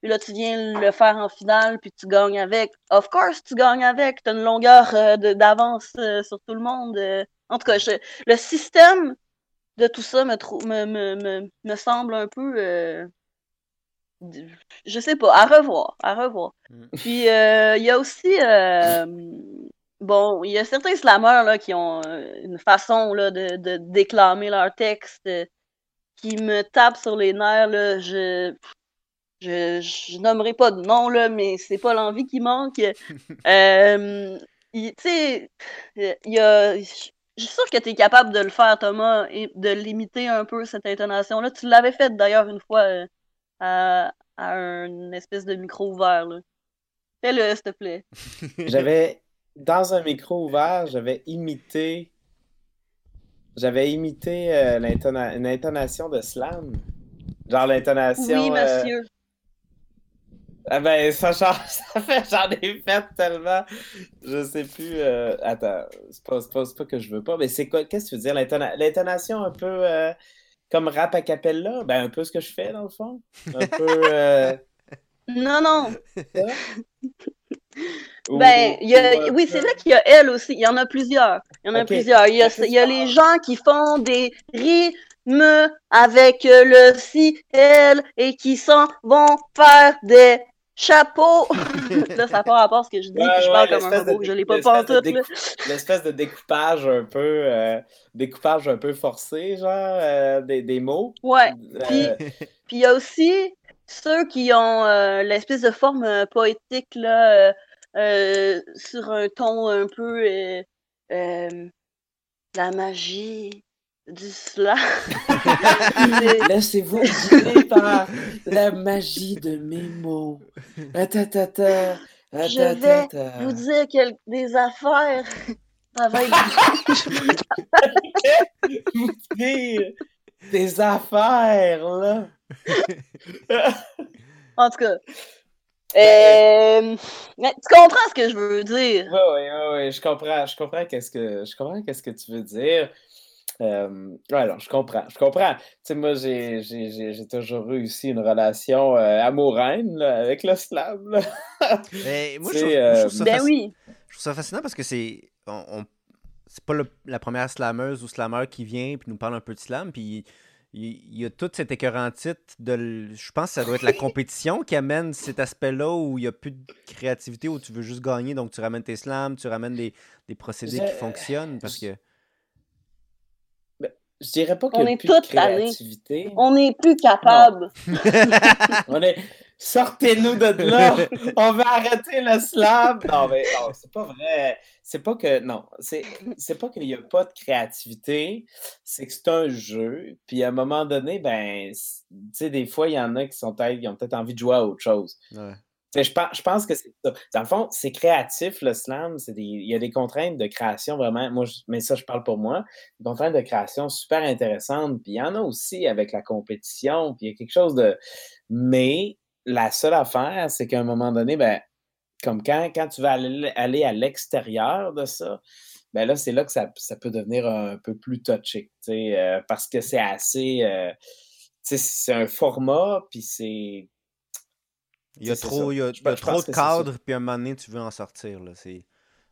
Puis là, tu viens le faire en finale, puis tu gagnes avec. Of course, tu gagnes avec. Tu as une longueur euh, d'avance euh, sur tout le monde. En tout cas, le système de tout ça me, me, me, me, semble un peu. Je sais pas, à revoir. À revoir. Mm. Puis, il y a aussi Bon, il y a certains slammers là, qui ont euh, une façon là, de, de déclamer leur texte euh, qui me tape sur les nerfs. Là. Je, je, je nommerai pas de nom, là, mais c'est pas l'envie qui manque. *laughs* euh, tu sais, il y a. Je suis sûr que tu es capable de le faire, Thomas, et de limiter un peu cette intonation-là. Tu l'avais fait d'ailleurs une fois euh, à, à une espèce de micro ouvert. Fais-le, s'il te plaît. *laughs* J'avais dans un micro ouvert, j'avais imité. J'avais imité euh, une intonation de slam. Genre l'intonation. Oui, euh, monsieur. Ah ben, ça, *laughs* ça fait, j'en ai fait tellement. Je sais plus. Euh, attends, c'est pas, pas, pas, que je veux pas, mais c'est quoi, qu'est-ce que tu veux dire? L'intonation un peu comme rap a cappella? Ben, un peu ce que je fais dans le fond. Un peu. *laughs* Non, non. *laughs* Ben, y a, oui, c'est vrai qu'il y a elle aussi. Il y en a plusieurs. Il y en a plusieurs. Il y a, il y a les gens qui font des rythmes avec le si, elle, et qui s'en vont faire des chapeaux. *laughs* là, ça n'a pas rapport à ce que je dis, puis je parle comme un robot, je l'ai pas tout. *laughs* L'espèce de découpage un peu, euh, découpage un peu forcé, genre, euh, des, des, mots. Ouais. Euh, puis il y a aussi ceux qui ont l'espèce de forme poétique, là euh, sur un ton un peu euh, euh, la magie du slam. C'est- *laughs* Laissez-vous guider par la magie de mes mots. Atatata, Je vais atatata. vous dire quel- des affaires. *laughs* Ça va être Vous *laughs* dire des affaires, là. En tout cas. Euh, mais tu comprends ce que je veux dire? Oui, oui, oui, oui, je comprends, je comprends qu'est-ce que, je comprends qu'est-ce que tu veux dire. Euh, ouais, alors, je comprends, je comprends. Tu sais, moi, j'ai, toujours eu aussi une relation euh, amoureuse là, avec le slam, là. Mais *laughs* moi, Tu je trouve, moi, je trouve ça Ben fasc- oui. je trouve ça fascinant parce que c'est. on- on- c'est pas le- la première slameuse ou slameur qui vient puis nous parle un peu de slam. Puis il, y a tout cet écœurant titre de. Je pense que ça doit être la *laughs* compétition qui amène cet aspect-là où il n'y a plus de créativité, où tu veux juste gagner. Donc tu ramènes tes slams, tu ramènes des, des procédés qui fonctionnent. Parce que. Je dirais pas On qu'il n'y a est plus tannées. créativité. On n'est plus capable. *laughs* On est... Sortez-nous de là! On va arrêter le slam! Non, mais non, c'est pas vrai. C'est pas que. Non, c'est c'est pas qu'il n'y a pas de créativité, c'est que c'est un jeu. Puis à un moment donné, ben, tu sais, des fois, il y en a qui sont peut-être, qui ont peut-être envie de jouer à autre chose. Ouais. Je pense, que c'est ça. Dans le fond, c'est créatif, le slam. il y a des contraintes de création vraiment. Moi, mais ça, je parle pour moi. Des contraintes de création super intéressantes. Puis il y en a aussi avec la compétition. Puis il y a quelque chose de. Mais la seule affaire, c'est qu'à un moment donné, ben, comme quand, quand tu vas aller, à l'extérieur de ça, ben là, c'est là que ça, ça peut devenir un peu plus touché. euh, parce que c'est assez. euh, c'est un format, puis c'est. Il y a trop, il y a, il y trop de cadres, puis à un moment donné, tu veux en sortir. Là. C'est...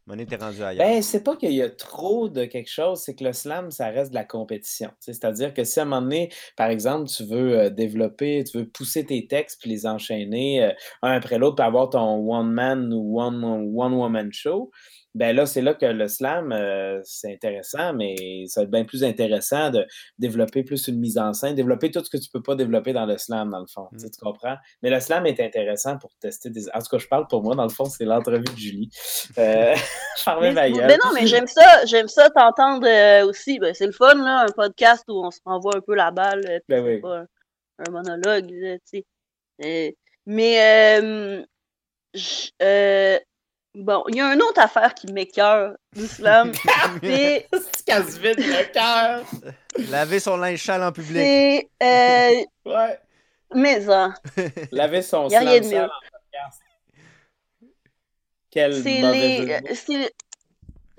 À un moment donné, t'es rendu ailleurs. Ben, c'est pas qu'il y a trop de quelque chose, c'est que le slam, ça reste de la compétition. C'est-à-dire que si à un moment donné, par exemple, tu veux euh, développer, tu veux pousser tes textes puis les enchaîner euh, un après l'autre, puis avoir ton one-man ou one- one-woman show, ben là, c'est là que le slam, euh, c'est intéressant, mais ça va être bien plus intéressant de développer plus une mise en scène, développer tout ce que tu peux pas développer dans le slam, dans le fond. tu sais, Mm. Tu comprends? Mais le slam est intéressant pour tester des. En tout cas, je parle pour moi, dans le fond, c'est l'entrevue de Julie. Euh, *laughs* Mais, ma gueule. mais non, mais j'aime ça, j'aime ça t'entendre euh, aussi. Ben, c'est le fun, là, un podcast où on se renvoie un peu la balle. euh, puis Ben c'est oui. pas un, un monologue, tu sais. Euh, mais euh, bon, il y a une autre affaire qui m'écœure du slam. *laughs* c'est vite le cœur. Laver son linge sale en public. c'est euh, Ouais. maison. Laver son de sale mieux. en podcast. Quel C'est mauvais les. jeu de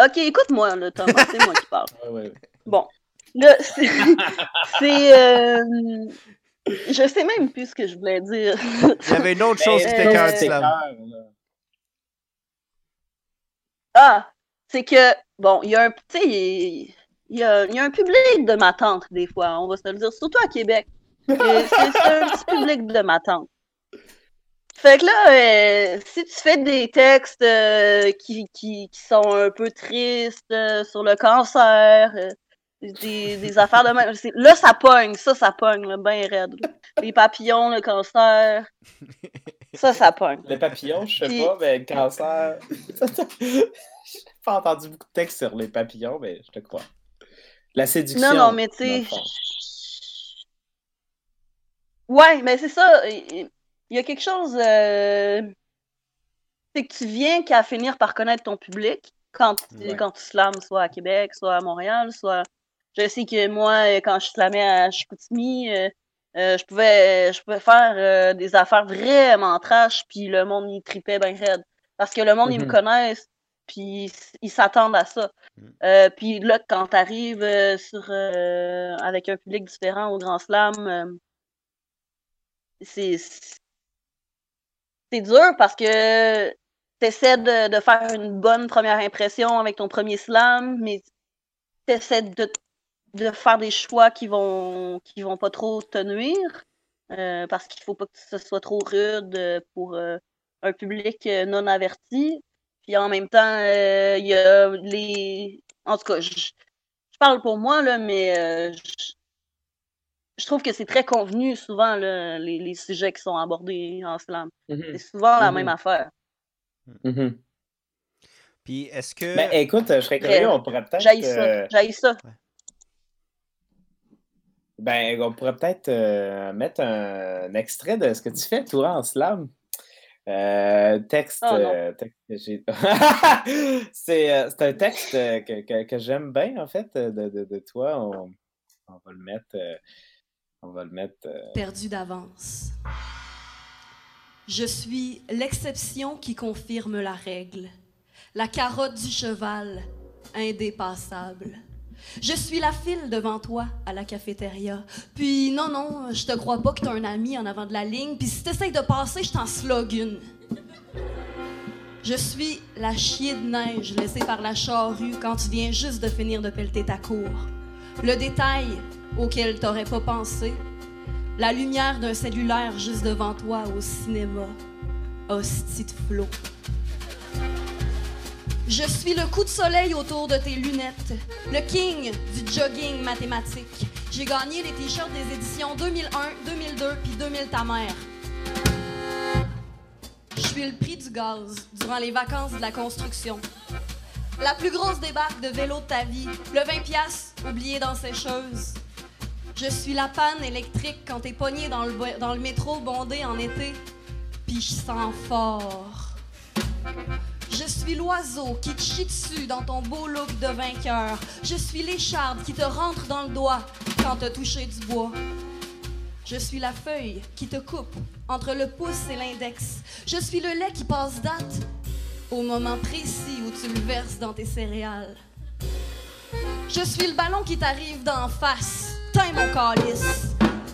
Ok, écoute-moi, là, Thomas, c'est moi qui parle. Ouais, ouais, ouais. Bon, là, *laughs* c'est. euh, Je sais même plus ce que je voulais dire. Il y avait une autre chose *laughs* qui Mais, était euh, cœur chose de qui slam. t'écoeure, là. Ah, c'est que, bon, il y a un, sais, il y a, y a un public de ma tante, des fois, on va se le dire, surtout à Québec. *laughs* C'est un petit public de ma tante. Fait que là, euh, si tu fais des textes euh, qui, qui, qui sont un peu tristes euh, sur le cancer, des, des affaires de même, là, ça pogne, ça, ça pogne, là, ben raide. là. Les papillons, le cancer, *laughs* ça, ça pogne. Le papillon, je sais Puis- pas, mais le cancer. *laughs* J'ai pas entendu beaucoup de textes sur les papillons, mais je te crois. La séduction. Non, non, mais tu sais. Ouais, mais c'est ça. Il il y a quelque chose. euh, C'est que tu viens qu'à finir par connaître ton public quand, tu- Ouais. quand tu slams, soit à Québec, soit à Montréal, soit. Je sais que moi, euh, quand je slamais à Chicoutimi, euh, euh, je pouvais je pouvais faire euh, des affaires vraiment trash, puis le monde y tripait bien raide. Parce que le monde, ils me Mhm. connaissent, puis ils- s'attendent à ça. Mhm. Euh, puis là, quand tu arrives sur, avec un public différent au Grand Slam, c'est c'est dur parce que tu essaies de, de faire une bonne première impression avec ton premier slam, mais tu essaies de, de faire des choix qui vont qui vont pas trop te nuire euh, parce qu'il faut pas que ce soit trop rude pour euh, un public euh, non averti. Puis en même temps, euh, il y a les. En tout cas, je, je parle pour moi, là, mais euh, je, je trouve que c'est très convenu souvent là, les, les sujets qui sont abordés en slam. Mhm, C'est souvent la même affaire. mhm. Puis est-ce que. Ben, écoute, je serais curieux, on pourrait peut-être. J'aille ça. euh, J'aille ça. Ben, on pourrait peut-être euh, mettre un, extrait de ce que tu fais, toi, en slam. Euh, texte, Oh, euh, texte *laughs* c'est euh, c'est un texte euh, que, que, que j'aime bien, en fait, de, de, de toi. On, on va le mettre. on va le mettre. perdu d'avance. Je suis l'exception qui confirme la règle, la carotte du cheval, indépassable. Je suis la file devant toi à la cafétéria. Puis non, non, je te crois pas que t'as un ami en avant de la ligne. Puis si t'essayes de passer, je t'en slog une. Je suis la chier de neige laissée par la charrue quand tu viens juste de finir de pelleter ta cour. Le détail auquel t'aurais pas pensé, la lumière d'un cellulaire juste devant toi au cinéma. Hostie de flot. Je suis le coup de soleil autour de tes lunettes, le king du jogging mathématique. J'ai gagné les t-shirts des éditions 2001, 2002 puis 2000 ta mère. Je suis le prix du gaz durant les vacances de la construction. La plus grosse débarque de vélo de ta vie, le 20 piastres oublié dans sécheuse. Je suis la panne électrique quand t'es pogné dans le, dans le métro bondé en été, puis je sens fort. Je suis l'oiseau qui te chie dessus dans ton beau look de vainqueur. Je suis l'écharpe qui te rentre dans le doigt quand t'as touché du bois. Je suis la feuille qui te coupe entre le pouce et l'index. Je suis le lait qui passe date au moment précis où tu le verses dans tes céréales. Je suis le ballon qui t'arrive d'en face. Tain mon calice.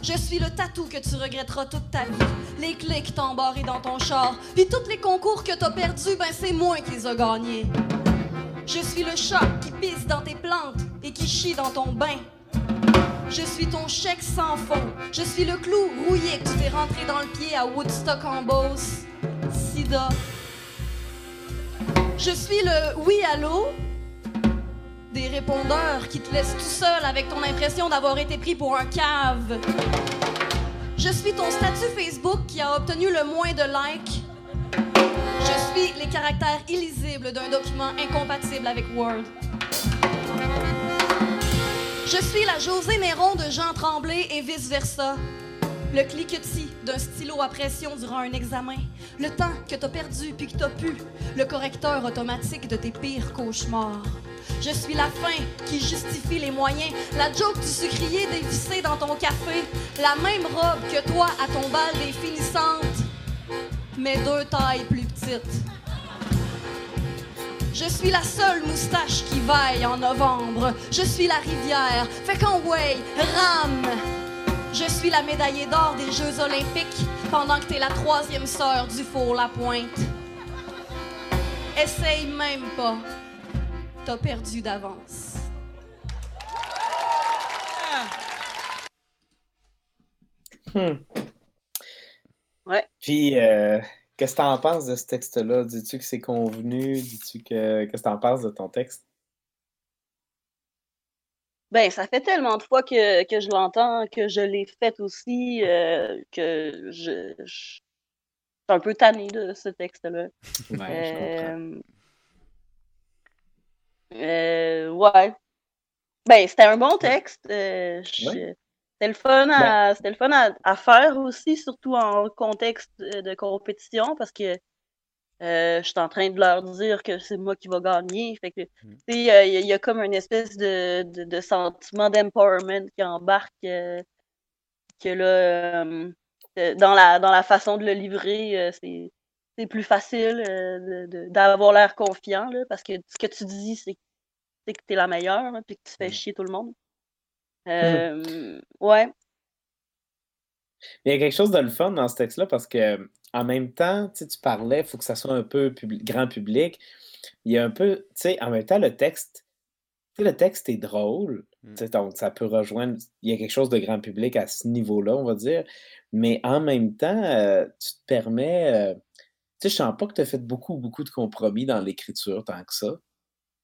Je suis le tatou que tu regretteras toute ta vie. Les clés qui t'ont embarré dans ton char. Puis tous les concours que t'as perdus, ben c'est moi qui les ai gagnés. Je suis le chat qui pisse dans tes plantes et qui chie dans ton bain. Je suis ton chèque sans fond. Je suis le clou rouillé que tu t'es rentré dans le pied à Woodstock en Beauce. Sida. Je suis le oui allô? Des répondeurs qui te laissent tout seul avec ton impression d'avoir été pris pour un cave. Je suis ton statut Facebook qui a obtenu le moins de likes. Je suis les caractères illisibles d'un document incompatible avec Word. Je suis la José Néron de Jean Tremblay et vice-versa. Le cliquetis d'un stylo à pression durant un examen. Le temps que t'as perdu puis que t'as pu. Le correcteur automatique de tes pires cauchemars. Je suis la fin qui justifie les moyens. La joke du sucrier dévissé dans ton café. La même robe que toi à ton bal des. Mais deux tailles plus petites. Je suis la seule moustache qui vaille en novembre. Je suis la rivière. Fait qu'en way, rame. Je suis la médaillée d'or des Jeux olympiques pendant que t'es la troisième sœur du four La Pointe. Essaye même pas. T'as perdu d'avance. hmm. Ouais. Puis, euh, qu'est-ce que t'en penses de ce texte-là? Dis-tu que c'est convenu? Dis-tu que. Qu'est-ce que t'en penses de ton texte? Ben, ça fait tellement de fois que, que je l'entends, que je l'ai fait aussi, euh, que je, je suis un peu tannée de ce texte-là. Ouais. Euh, euh, ouais. Ben, c'était un bon texte. je- Ouais. C'était le fun, à, c'était le fun à, à faire aussi, surtout en contexte de de compétition, parce que euh, je suis en train de leur dire que c'est moi qui va gagner. Fait que, Mm. sais, euh, il y, a- il y a comme une espèce de, de, de sentiment d'empowerment qui embarque, euh, que là, euh, dans la, dans la façon de le livrer, c'est c'est plus facile d'avoir l'air confiant, là, parce que ce que tu dis, c'est c'est que tu es la meilleure, hein, puis que tu fais Mm. chier tout le monde. Euh, ouais. Il y a quelque chose de le fun dans ce texte-là parce que en même temps, tu parlais, il faut que ça soit un peu grand public. Il y a un peu, tu sais, en même temps, le texte, tu sais, le texte est drôle. Mm. tu sais, Donc, ça peut rejoindre. Il y a quelque chose de grand public à ce niveau-là, on va dire. Mais en même temps, euh, tu te permets. euh, tu sais, je sens pas que tu as fait beaucoup, beaucoup de compromis dans l'écriture tant que ça.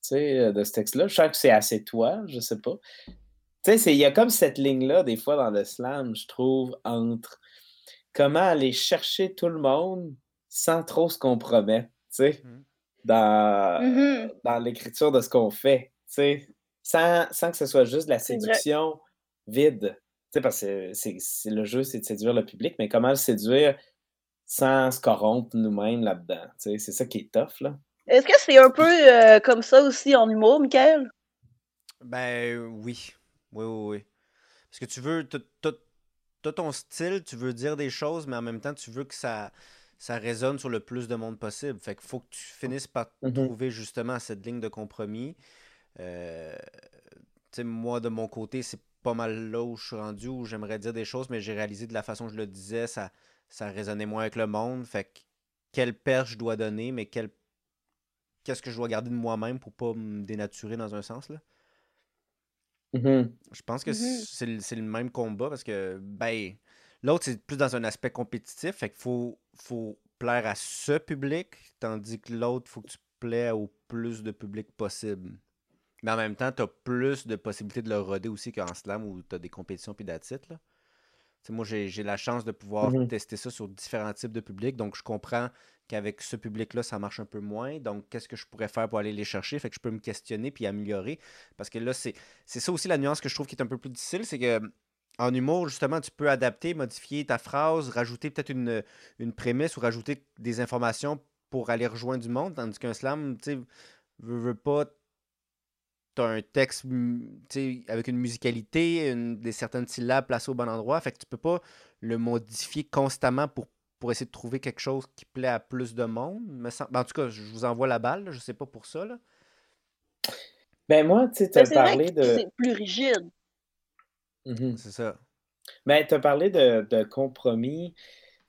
Tu sais, euh, de ce texte-là. Je sens que c'est assez toi, je sais pas. Tu sais, il y a comme cette ligne-là, des fois, dans le slam, je trouve, entre comment aller chercher tout le monde sans trop se compromettre. Tu sais. Dans, Mhm. dans l'écriture de ce qu'on fait, tu sais, sans, sans que ce soit juste de la séduction vide. Tu sais, parce que le jeu, c'est de séduire le public, mais comment le séduire sans se corrompre nous-mêmes là-dedans? Tu sais, c'est ça qui est tough, là. Est-ce que c'est un peu euh, comme ça aussi en humour, Michael? Ben oui. Oui, oui, oui. Parce que tu veux. T'as ton style, tu veux dire des choses, mais en même temps, tu veux que ça, ça résonne sur le plus de monde possible. Fait qu'il faut que tu finisses par Mhm. trouver justement cette ligne de compromis. Euh, tu sais, moi, de mon côté, c'est pas mal là où je suis rendu, où j'aimerais dire des choses, mais j'ai réalisé de la façon que je le disais, ça, ça résonnait moins avec le monde. Fait que quelle perche je dois donner, mais quel, qu'est-ce que je dois garder de moi-même pour pas me dénaturer dans un sens, là? Mhm. Je pense que Mhm. c'est le, c'est le même combat parce que, ben, l'autre, c'est plus dans un aspect compétitif. Fait qu'il faut, faut plaire à ce public, tandis que l'autre, faut que tu plais au plus de public possible. Mais en même temps, tu as plus de possibilités de le roder aussi qu'en slam où tu as des compétitions puis là. Moi, j'ai la chance de pouvoir Mhm. tester ça sur différents types de publics. Donc, je comprends qu'avec ce public-là, ça marche un peu moins. Donc, qu'est-ce que je pourrais faire pour aller les chercher? Fait que je peux me questionner puis améliorer. Parce que là, c'est c'est ça aussi la nuance que je trouve qui est un peu plus difficile. C'est que en humour, justement, tu peux adapter, modifier ta phrase, rajouter peut-être une, une prémisse ou rajouter des informations pour aller rejoindre du monde. Tandis qu'un slam, tu sais, veux, veux pas, t'as un texte tu sais, avec une musicalité, une- des certaines syllabes placées au bon endroit. Fait que tu peux pas le modifier constamment pour, pour essayer de trouver quelque chose qui plaît à plus de monde. semble- ben, en tout cas, je vous envoie la balle. là, Je sais pas pour ça. Là. Ben moi, tu sais, tu as parlé de... c'est plus rigide. Mhm. C'est ça. Ben, tu as parlé de, de compromis.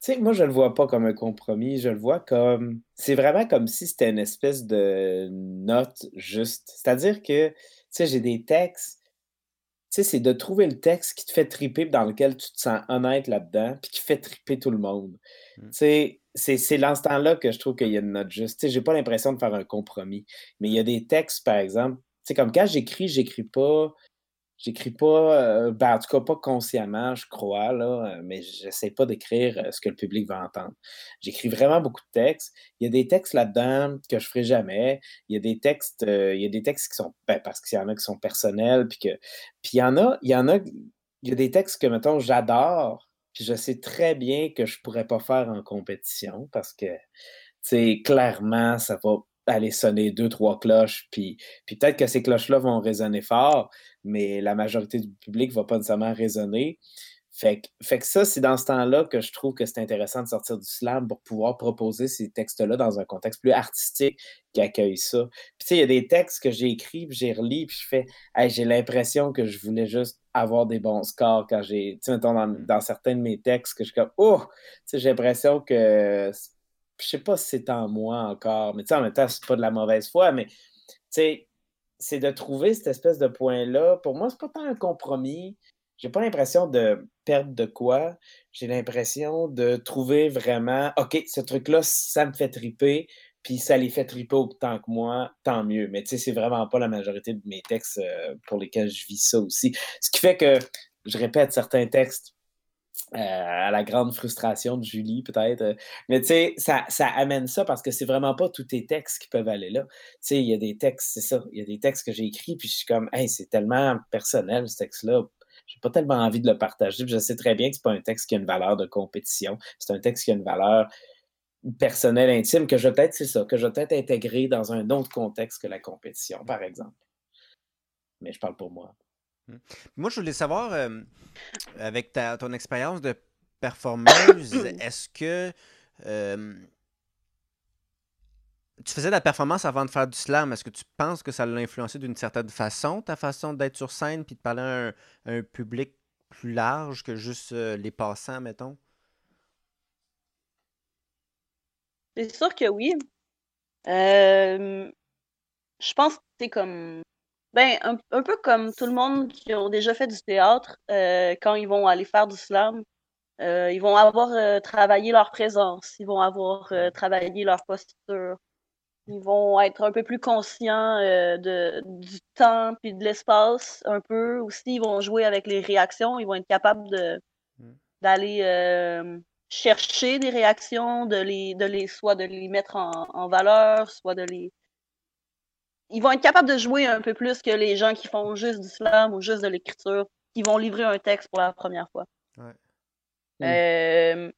Tu sais, moi, je le vois pas comme un compromis, je le vois comme... C'est vraiment comme si c'était une espèce de note juste. C'est-à-dire que, tu sais, j'ai des textes, tu sais, c'est de trouver le texte qui te fait triper, dans lequel tu te sens honnête là-dedans, puis qui fait triper tout le monde. Mm. Tu sais, c'est c'est dans ce temps-là que je trouve qu'il y a une note juste. Tu sais, j'ai pas l'impression de faire un compromis. Mais il y a des textes, par exemple, tu sais, comme quand j'écris, j'écris pas... J'écris pas, euh, ben, en tout cas pas consciemment, je crois, là, euh, mais j'essaie pas d'écrire euh, ce que le public va entendre. J'écris vraiment beaucoup de textes. Il y a des textes là-dedans que je ferai jamais. Il y a des textes, il y a des textes qui sont, ben, parce qu'il y en a qui sont personnels, puis que, puis il y en a, il y en a, il y a des textes que, mettons, j'adore, puis je sais très bien que je pourrais pas faire en compétition parce que, tu sais, clairement, ça va aller sonner deux, trois cloches, puis, puis peut-être que ces cloches-là vont résonner fort, mais la majorité du public ne va pas nécessairement résonner. Fait que, fait que ça, c'est dans ce temps-là que je trouve que c'est intéressant de sortir du slam pour pouvoir proposer ces textes-là dans un contexte plus artistique qui accueille ça. Puis tu sais, il y a des textes que j'ai écrits, puis j'ai relis, puis je fais hey, j'ai l'impression que je voulais juste avoir des bons scores quand j'ai, tu sais, mettons, dans, dans certains de mes textes, que je suis comme, oh, tu sais, j'ai l'impression que, je sais pas si c'est en moi encore, mais tu sais, en même temps, c'est pas de la mauvaise foi, mais tu sais, c'est de trouver cette espèce de point-là. Pour moi, c'est pas tant un compromis. J'ai pas l'impression de perdre de quoi. J'ai l'impression de trouver vraiment, OK, ce truc-là, ça me fait triper, puis ça les fait triper autant que moi, tant mieux. Mais tu sais, c'est vraiment pas la majorité de mes textes euh, pour lesquels je vis ça aussi. Ce qui fait que je répète certains textes euh, à la grande frustration de Julie, peut-être. euh, Mais tu sais, ça, amène ça parce que c'est vraiment pas tous tes textes qui peuvent aller là. Tu sais, il y a des textes, c'est ça, il y a des textes que j'ai écrits, puis je suis comme, hey, c'est tellement personnel, ce texte-là. J'ai pas tellement envie de le partager. Je sais très bien que c'est pas un texte qui a une valeur de compétition. C'est un texte qui a une valeur personnelle, intime, que je vais peut-être, c'est ça, que je vais peut-être intégrer dans un autre contexte que la compétition, par exemple. Mais je parle pour moi. Moi, je voulais savoir, euh, avec ta, ton expérience de performeuse, *coughs* est-ce que euh, tu faisais de la performance avant de faire du slam? Est-ce que tu penses que ça l'a influencé d'une certaine façon, ta façon d'être sur scène puis de parler à un, à un public plus large que juste euh, les passants, mettons? C'est sûr que oui. Je pense que c'est comme. Ben, un, un peu comme tout le monde qui ont déjà fait du théâtre, euh, quand ils vont aller faire du slam, euh, ils vont avoir euh, travaillé leur présence, ils vont avoir travaillé leur posture, ils vont être un peu plus conscients de, du temps puis de l'espace, un peu aussi. Ils vont jouer avec les réactions, ils vont être capables de Mm. d'aller chercher des réactions, de les, de les, soit de les mettre en, en valeur, soit de les. Ils vont être capables de jouer un peu plus que les gens qui font juste du slam ou juste de l'écriture, qui vont livrer un texte pour la première fois. Ouais. Euh,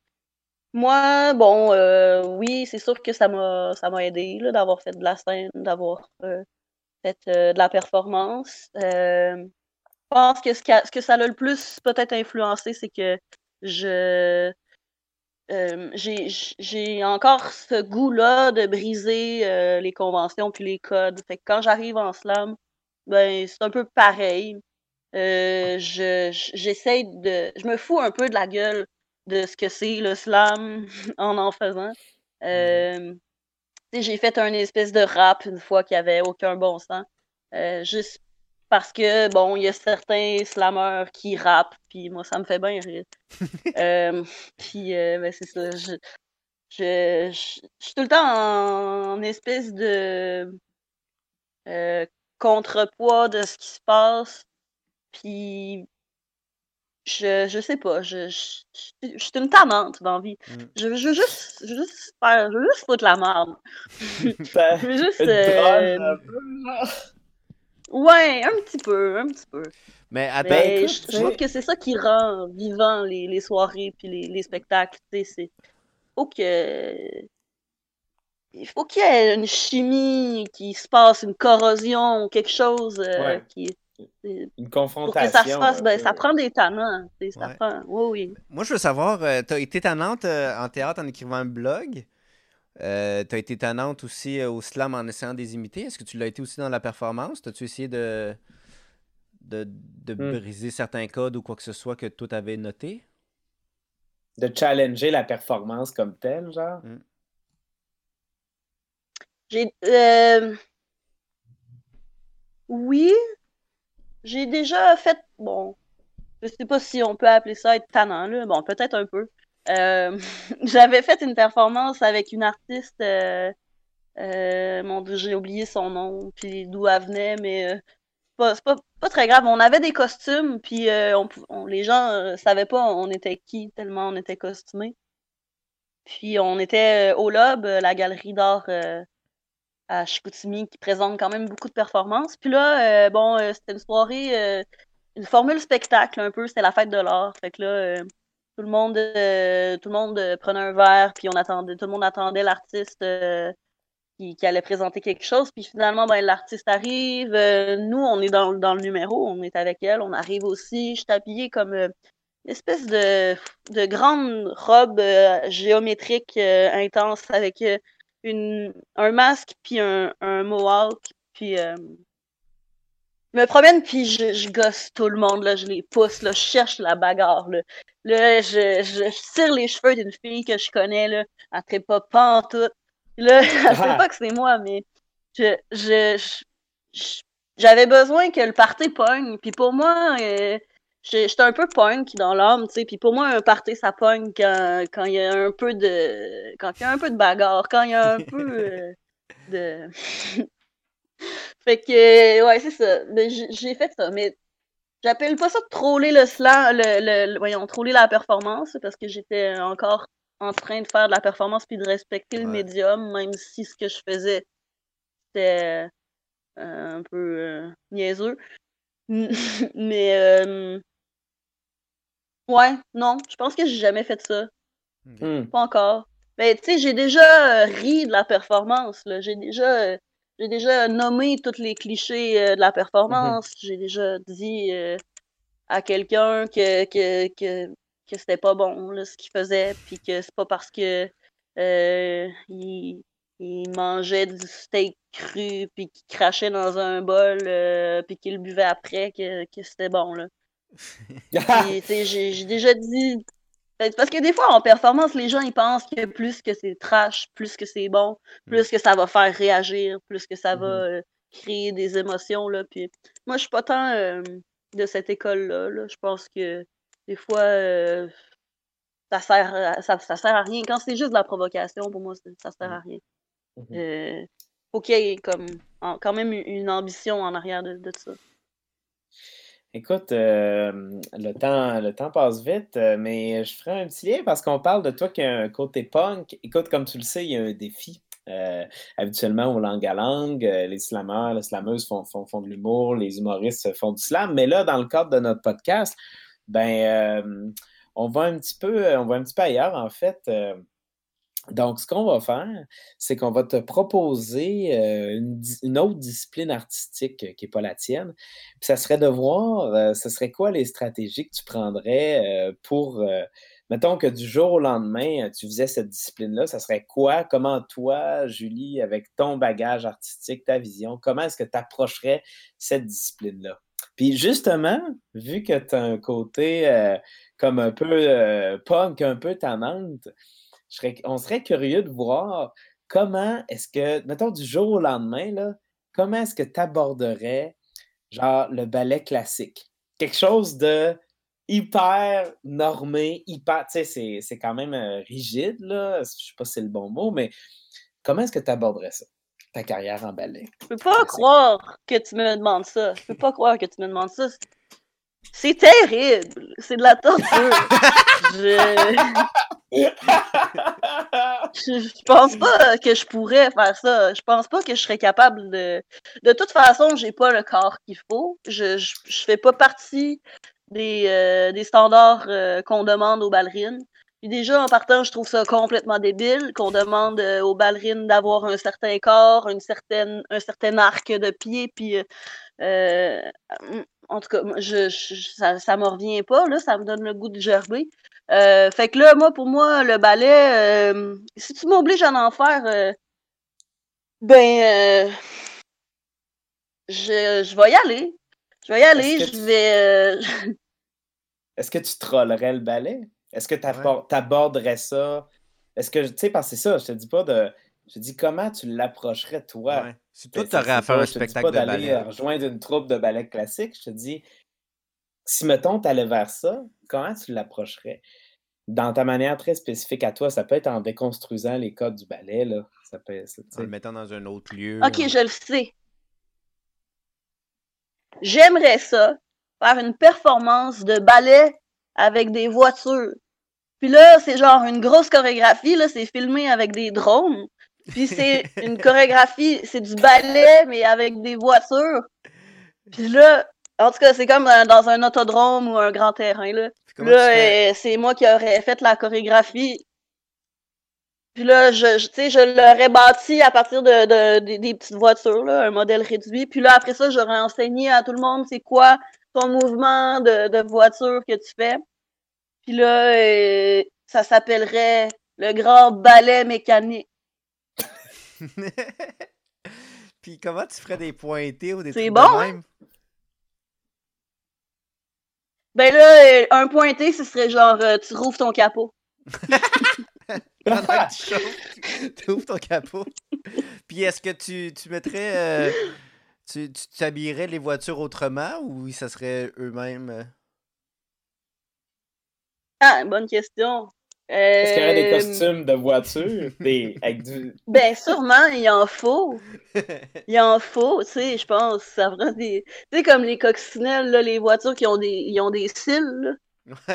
moi, bon, euh, oui, c'est sûr que ça m'a ça m'a aidé là, d'avoir fait de la scène, d'avoir euh, fait euh, de la performance. Euh, je pense que ce, qui a- ce que ça l'a le plus peut-être influencé, c'est que je euh, j'ai encore ce goût-là de briser euh, les conventions puis les codes. Fait que quand j'arrive en slam, ben c'est un peu pareil. Euh, je je- de je me fous un peu de la gueule de ce que c'est le slam *laughs* en en faisant. Sais, j'ai fait un espèce de rap une fois qui avait aucun bon sens. Euh, juste parce que, bon, il y a certains slammeurs qui rappent, puis moi, ça me fait bien rire. *laughs* Euh, puis, euh, ben, c'est ça. Je, je, je, je suis tout le temps en, en espèce de euh, contrepoids de ce qui se passe. Puis, je, je sais pas, je, je, je, je suis une tannante dans la vie. Mm. Je, veux- juste, je veux juste faire, je veux juste foutre la merde. *laughs* Ben, Je veux juste. euh, drôle, un peu, genre. Ouais, un petit peu, un petit peu. Mais attends, Mais écoute, je, tu je trouve que c'est ça qui rend vivant les, les soirées puis les, les spectacles. Tu sais, c'est faut que il faut qu'il y ait une chimie qui se passe, une corrosion, quelque chose euh, Ouais. qui Une pour que confrontation. ça se fasse. Ben, ça prend des talents. tu sais, Ça Ouais. prend. Oui, oui. moi, je veux savoir, euh, t'as été tannante euh, en théâtre en écrivant un blog? Euh, t'as été tannante aussi euh, au slam en essayant de les imiter? Est-ce que tu l'as été aussi dans la performance? T'as-tu essayé de, de, de Hmm. briser certains codes ou quoi que ce soit que toi t'avais noté? De challenger la performance comme telle, genre? J'ai euh, oui, j'ai déjà fait bon, je sais pas si on peut appeler ça être tannant là. Bon, peut-être un peu. Euh, *laughs* j'avais fait une performance avec une artiste euh, euh, mon j'ai oublié son nom puis d'où elle venait mais c'est pas, c'est pas, pas très grave. On avait des costumes puis les gens savaient pas on était qui tellement on était costumés. Puis on était au Lob, la galerie d'art à Chicoutimi qui présente quand même beaucoup de performances. Puis là, bon, c'était une soirée, une formule spectacle un peu, c'était la fête de l'art. Fait que là, tout le monde, euh, tout le monde euh, prenait un verre, puis on attendait, tout le monde attendait l'artiste euh, qui, qui allait présenter quelque chose. Puis finalement, ben, l'artiste arrive. euh, nous, on est dans, dans le numéro, on est avec elle, on arrive aussi. Je suis comme euh, une espèce de, de grande robe euh, géométrique intense avec une, un masque puis un, un mohawk puis je me promène puis je, je gosse tout le monde là. Je les pousse là. Je cherche la bagarre là, là je, je, je tire les cheveux d'une fille que je connais là. Elle traite pas pantoute. Là *laughs* elle sait pas que c'est moi mais je je j'avais besoin que le party pogne. Puis pour moi euh, J'étais un peu punk dans l'âme, tu sais. Puis pour moi, un party, ça pogne quand quand il y a un peu de quand il y a un peu de bagarre, quand il y a un peu euh, de. *laughs* fait que ouais, c'est ça. Mais j'ai fait ça, mais j'appelle pas ça de troller le slam, le, le, le- voyons, troller la performance, parce que j'étais encore en train de faire de la performance puis de respecter le médium, même si ce que je faisais c'était euh, un peu euh, niaiseux. *laughs* mais euh, Ouais, non, je pense que j'ai jamais fait ça. Hmm. Pas encore. Mais tu sais, j'ai déjà euh, ri de la performance, là. J'ai déjà, euh, j'ai déjà nommé tous les clichés euh, de la performance. J'ai déjà dit euh, à quelqu'un que, que, que, que c'était pas bon, là, ce qu'il faisait, puis que c'est pas parce que euh, il, il mangeait du steak cru, puis qu'il crachait dans un bol, puis qu'il le buvait après, que, que c'était bon, là. *laughs* Puis, tu sais, j'ai j'ai déjà dit. Ben, Parce que des fois, en performance, les gens ils pensent que plus que c'est trash, plus que c'est bon, plus que ça va faire réagir, plus que ça va euh, créer des émotions. Là. Puis, moi, je suis pas tant euh, de cette école-là. là. Je pense que des fois, euh, ça, sert à, ça, ça sert à rien. Quand c'est juste de la provocation, pour moi, ça sert à rien. Mhm. Euh, faut qu'il y ait comme, en- quand même une une ambition en arrière de, de ça. Écoute, euh, le, temps, le temps passe vite, euh, mais je ferai un petit lien parce qu'on parle de toi qui a un côté punk. Écoute, comme tu le sais, il y a un défi. Euh, habituellement, au langue à langue, les slameurs, les slameuses font, font, font de l'humour, les humoristes font du slam. Mais là, dans le cadre de notre podcast, ben, on va un petit peu, on va un petit peu ailleurs, en fait. Donc, ce qu'on va faire, c'est qu'on va te proposer euh, une, autre discipline artistique qui n'est pas la tienne. Puis ça serait de voir, euh, ce serait quoi les stratégies que tu prendrais euh, pour, mettons que du jour au lendemain, tu faisais cette discipline-là, ça serait quoi? Comment toi, Julie, avec ton bagage artistique, ta vision, comment est-ce que tu approcherais cette discipline-là? Puis justement, vu que tu as un côté comme un peu punk, un peu tannante, on serait curieux de voir comment est-ce que, mettons du jour au lendemain, là, comment est-ce que tu aborderais genre le ballet classique? Quelque chose de hyper normé, hyper, tu sais, c'est quand même euh, rigide, là, je sais pas si c'est le bon mot, mais comment est-ce que tu aborderais ça, ta carrière en ballet? Je peux pas croire que tu me demandes ça. Je peux pas croire que tu me demandes ça. C'est terrible. C'est de la torture. *laughs* je... je... pense pas que je pourrais faire ça. Je pense pas que je serais capable de. De toute façon, j'ai pas le corps qu'il faut. Je, je, fais pas partie des, euh, des standards euh, qu'on demande aux ballerines. Puis déjà, en partant, je trouve ça complètement débile qu'on demande euh, aux ballerines d'avoir un certain corps, une certaine, un certain arc de pied, puis en tout cas, je, ça, ça me revient pas, là, ça me donne le goût de gerber. Euh, fait que là, moi, pour moi, le ballet, euh, si tu m'obliges à en faire, euh, ben, je, je vais y aller. Je vais y aller, je vais. *laughs* Est-ce que tu trollerais le ballet? Est-ce que tu aborderais ça? Est-ce que, tu sais, parce que c'est ça, je te dis pas de. Je te dis comment tu l'approcherais, toi? Si toi, tu aurais à faire un spectacle de ballet. Rejoindre une troupe de ballet classique, je te dis, si mettons, tu allais vers ça, comment tu l'approcherais? Dans ta manière très spécifique à toi, ça peut être en déconstruisant les codes du ballet, là. Ça peut En le mettant dans un autre lieu. Ok, je le sais. J'aimerais ça, faire une performance de ballet avec des voitures. Puis là, c'est genre une grosse chorégraphie, là, c'est filmé avec des drones. Puis c'est *laughs* une chorégraphie, c'est du ballet, mais avec des voitures. Puis là, en tout cas, c'est comme euh, dans un autodrome ou un grand terrain. Là, là euh, c'est moi qui aurais fait la chorégraphie. Puis là, je, je, je l'aurais bâti à partir de, des petites voitures, là, un modèle réduit. Puis là, après ça, j'aurais enseigné à tout le monde c'est quoi ton mouvement de, de voiture que tu fais. Puis là, euh, ça s'appellerait le grand ballet mécanique. *laughs* Puis comment tu ferais des pointés ou des trucs C'est bon, même? Ben là, euh, un pointé, ce serait genre, euh, tu rouvres ton capot. *laughs* Pendant que *laughs* tu ouvres ton capot. Puis est-ce que tu, tu mettrais... Euh, tu t'habillerais les voitures autrement ou ça serait eux-mêmes? Ah, bonne question. Est-ce qu'il y aurait des euh, costumes de voiture avec du... *laughs* Ben, sûrement, il en faut. *laughs* Il en faut, tu sais, je pense. Ça prend des... Tu sais, comme les coccinelles, là, les voitures qui ont des, ils ont des cils, là.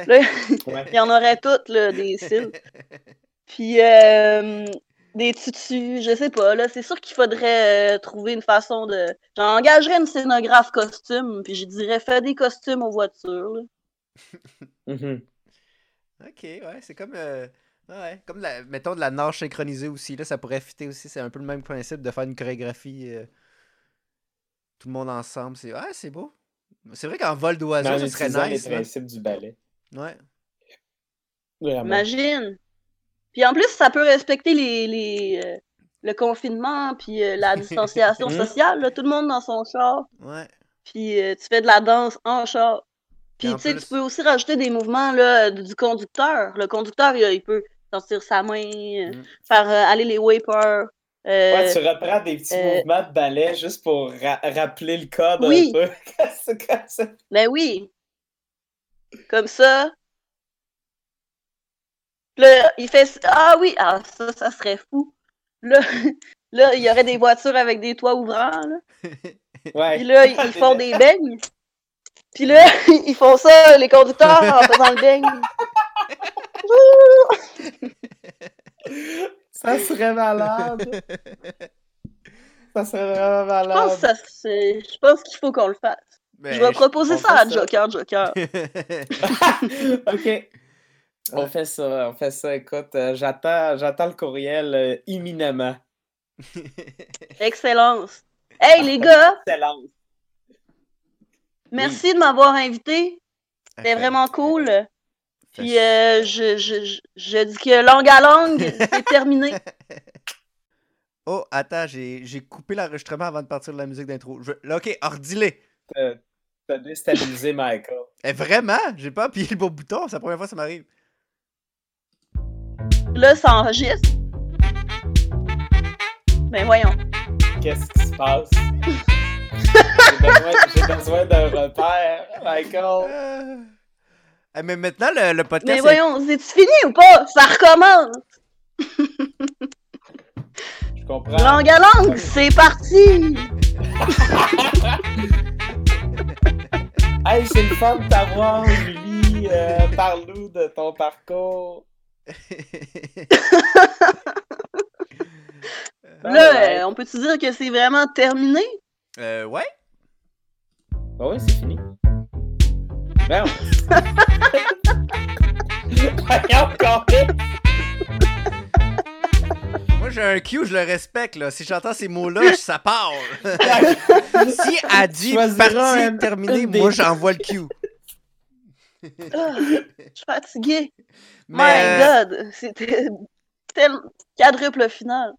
il y en aurait toutes, là, des *laughs* cils. Puis, euh, des tutus, je sais pas, là. C'est sûr qu'il faudrait euh, trouver une façon de... J'engagerais une scénographe costume, puis je dirais, fais des costumes aux voitures, là. Mm-hmm. Ok, ouais, c'est comme. Euh, ouais, comme la, mettons de la nage synchronisée aussi, là, ça pourrait fitter aussi. C'est un peu le même principe de faire une chorégraphie euh, tout le monde ensemble. C'est ouais, c'est beau. C'est vrai qu'en vol d'oiseau, ce serait nice. les principes du ballet. Ouais. Imagine. Puis en plus, ça peut respecter les, les euh, le confinement puis la *laughs* distanciation hmm? sociale. tout le monde dans son char. Ouais. Puis tu fais de la danse en char. Puis, tu sais, tu peux aussi rajouter des mouvements là, du conducteur. Le conducteur, il, peut sortir sa main, euh, mm. faire euh, aller les wipers. Euh, ouais, tu reprends des petits mouvements de ballet juste pour rappeler le code oui. un peu. *laughs* ben oui. Comme ça. Là, il fait Ah oui, ah, ça, ça serait fou. Là, *laughs* là, il y aurait des voitures avec des toits ouvrants. Là. Ouais. Puis là, *laughs* ils font des beignes. Puis là, *laughs* ils font ça, les conducteurs, en faisant le beigne. *laughs* Ça serait malade. Ça serait vraiment Je malade. pense, que ça, c'est- je pense qu'il faut qu'on le fasse. Je vais proposer ça à ça. Joker, Joker. *laughs* OK. On fait ça, on fait ça. Écoute, euh, j'attends, j'attends le courriel euh, imminemment. Excellence. Hey, les gars, Excellent. Merci de m'avoir invité. C'était vraiment cool. Puis euh, je, je, je, je dis que langue à langue, c'est terminé. *laughs* Oh, attends, j'ai j'ai coupé l'enregistrement avant de partir de la musique d'intro. Ok, ordis-les. T'as- T'as déstabilisé *laughs* Michael. Eh, vraiment? J'ai pas appuyé le bon bouton, c'est la première fois que ça m'arrive. Là, ça enregistre. Ben voyons. Qu'est-ce qui se passe? *laughs* J'ai besoin, besoin d'un repère, Michael. Euh. Eh, mais maintenant, le, le podcast. Mais est- voyons, c'est-tu fini ou pas? Ça recommence. Je comprends. Langue à langue, c'est parti. *laughs* Hey, c'est le fun de t'avoir, Julie. Euh, Parle-nous de ton parcours. *laughs* Là, euh, on peut-tu dire que c'est vraiment terminé? Euh, ouais? Ah ouais, c'est fini. Voyons, *laughs* Corinne. Moi, j'ai un cue, je le respecte, là. Si j'entends ces mots-là, *laughs* ça part. *laughs* si elle dit partie terminée, moi, j'envoie le cue. Ah, je suis fatiguée. Mais, My euh, God, c'était tel quadruple final.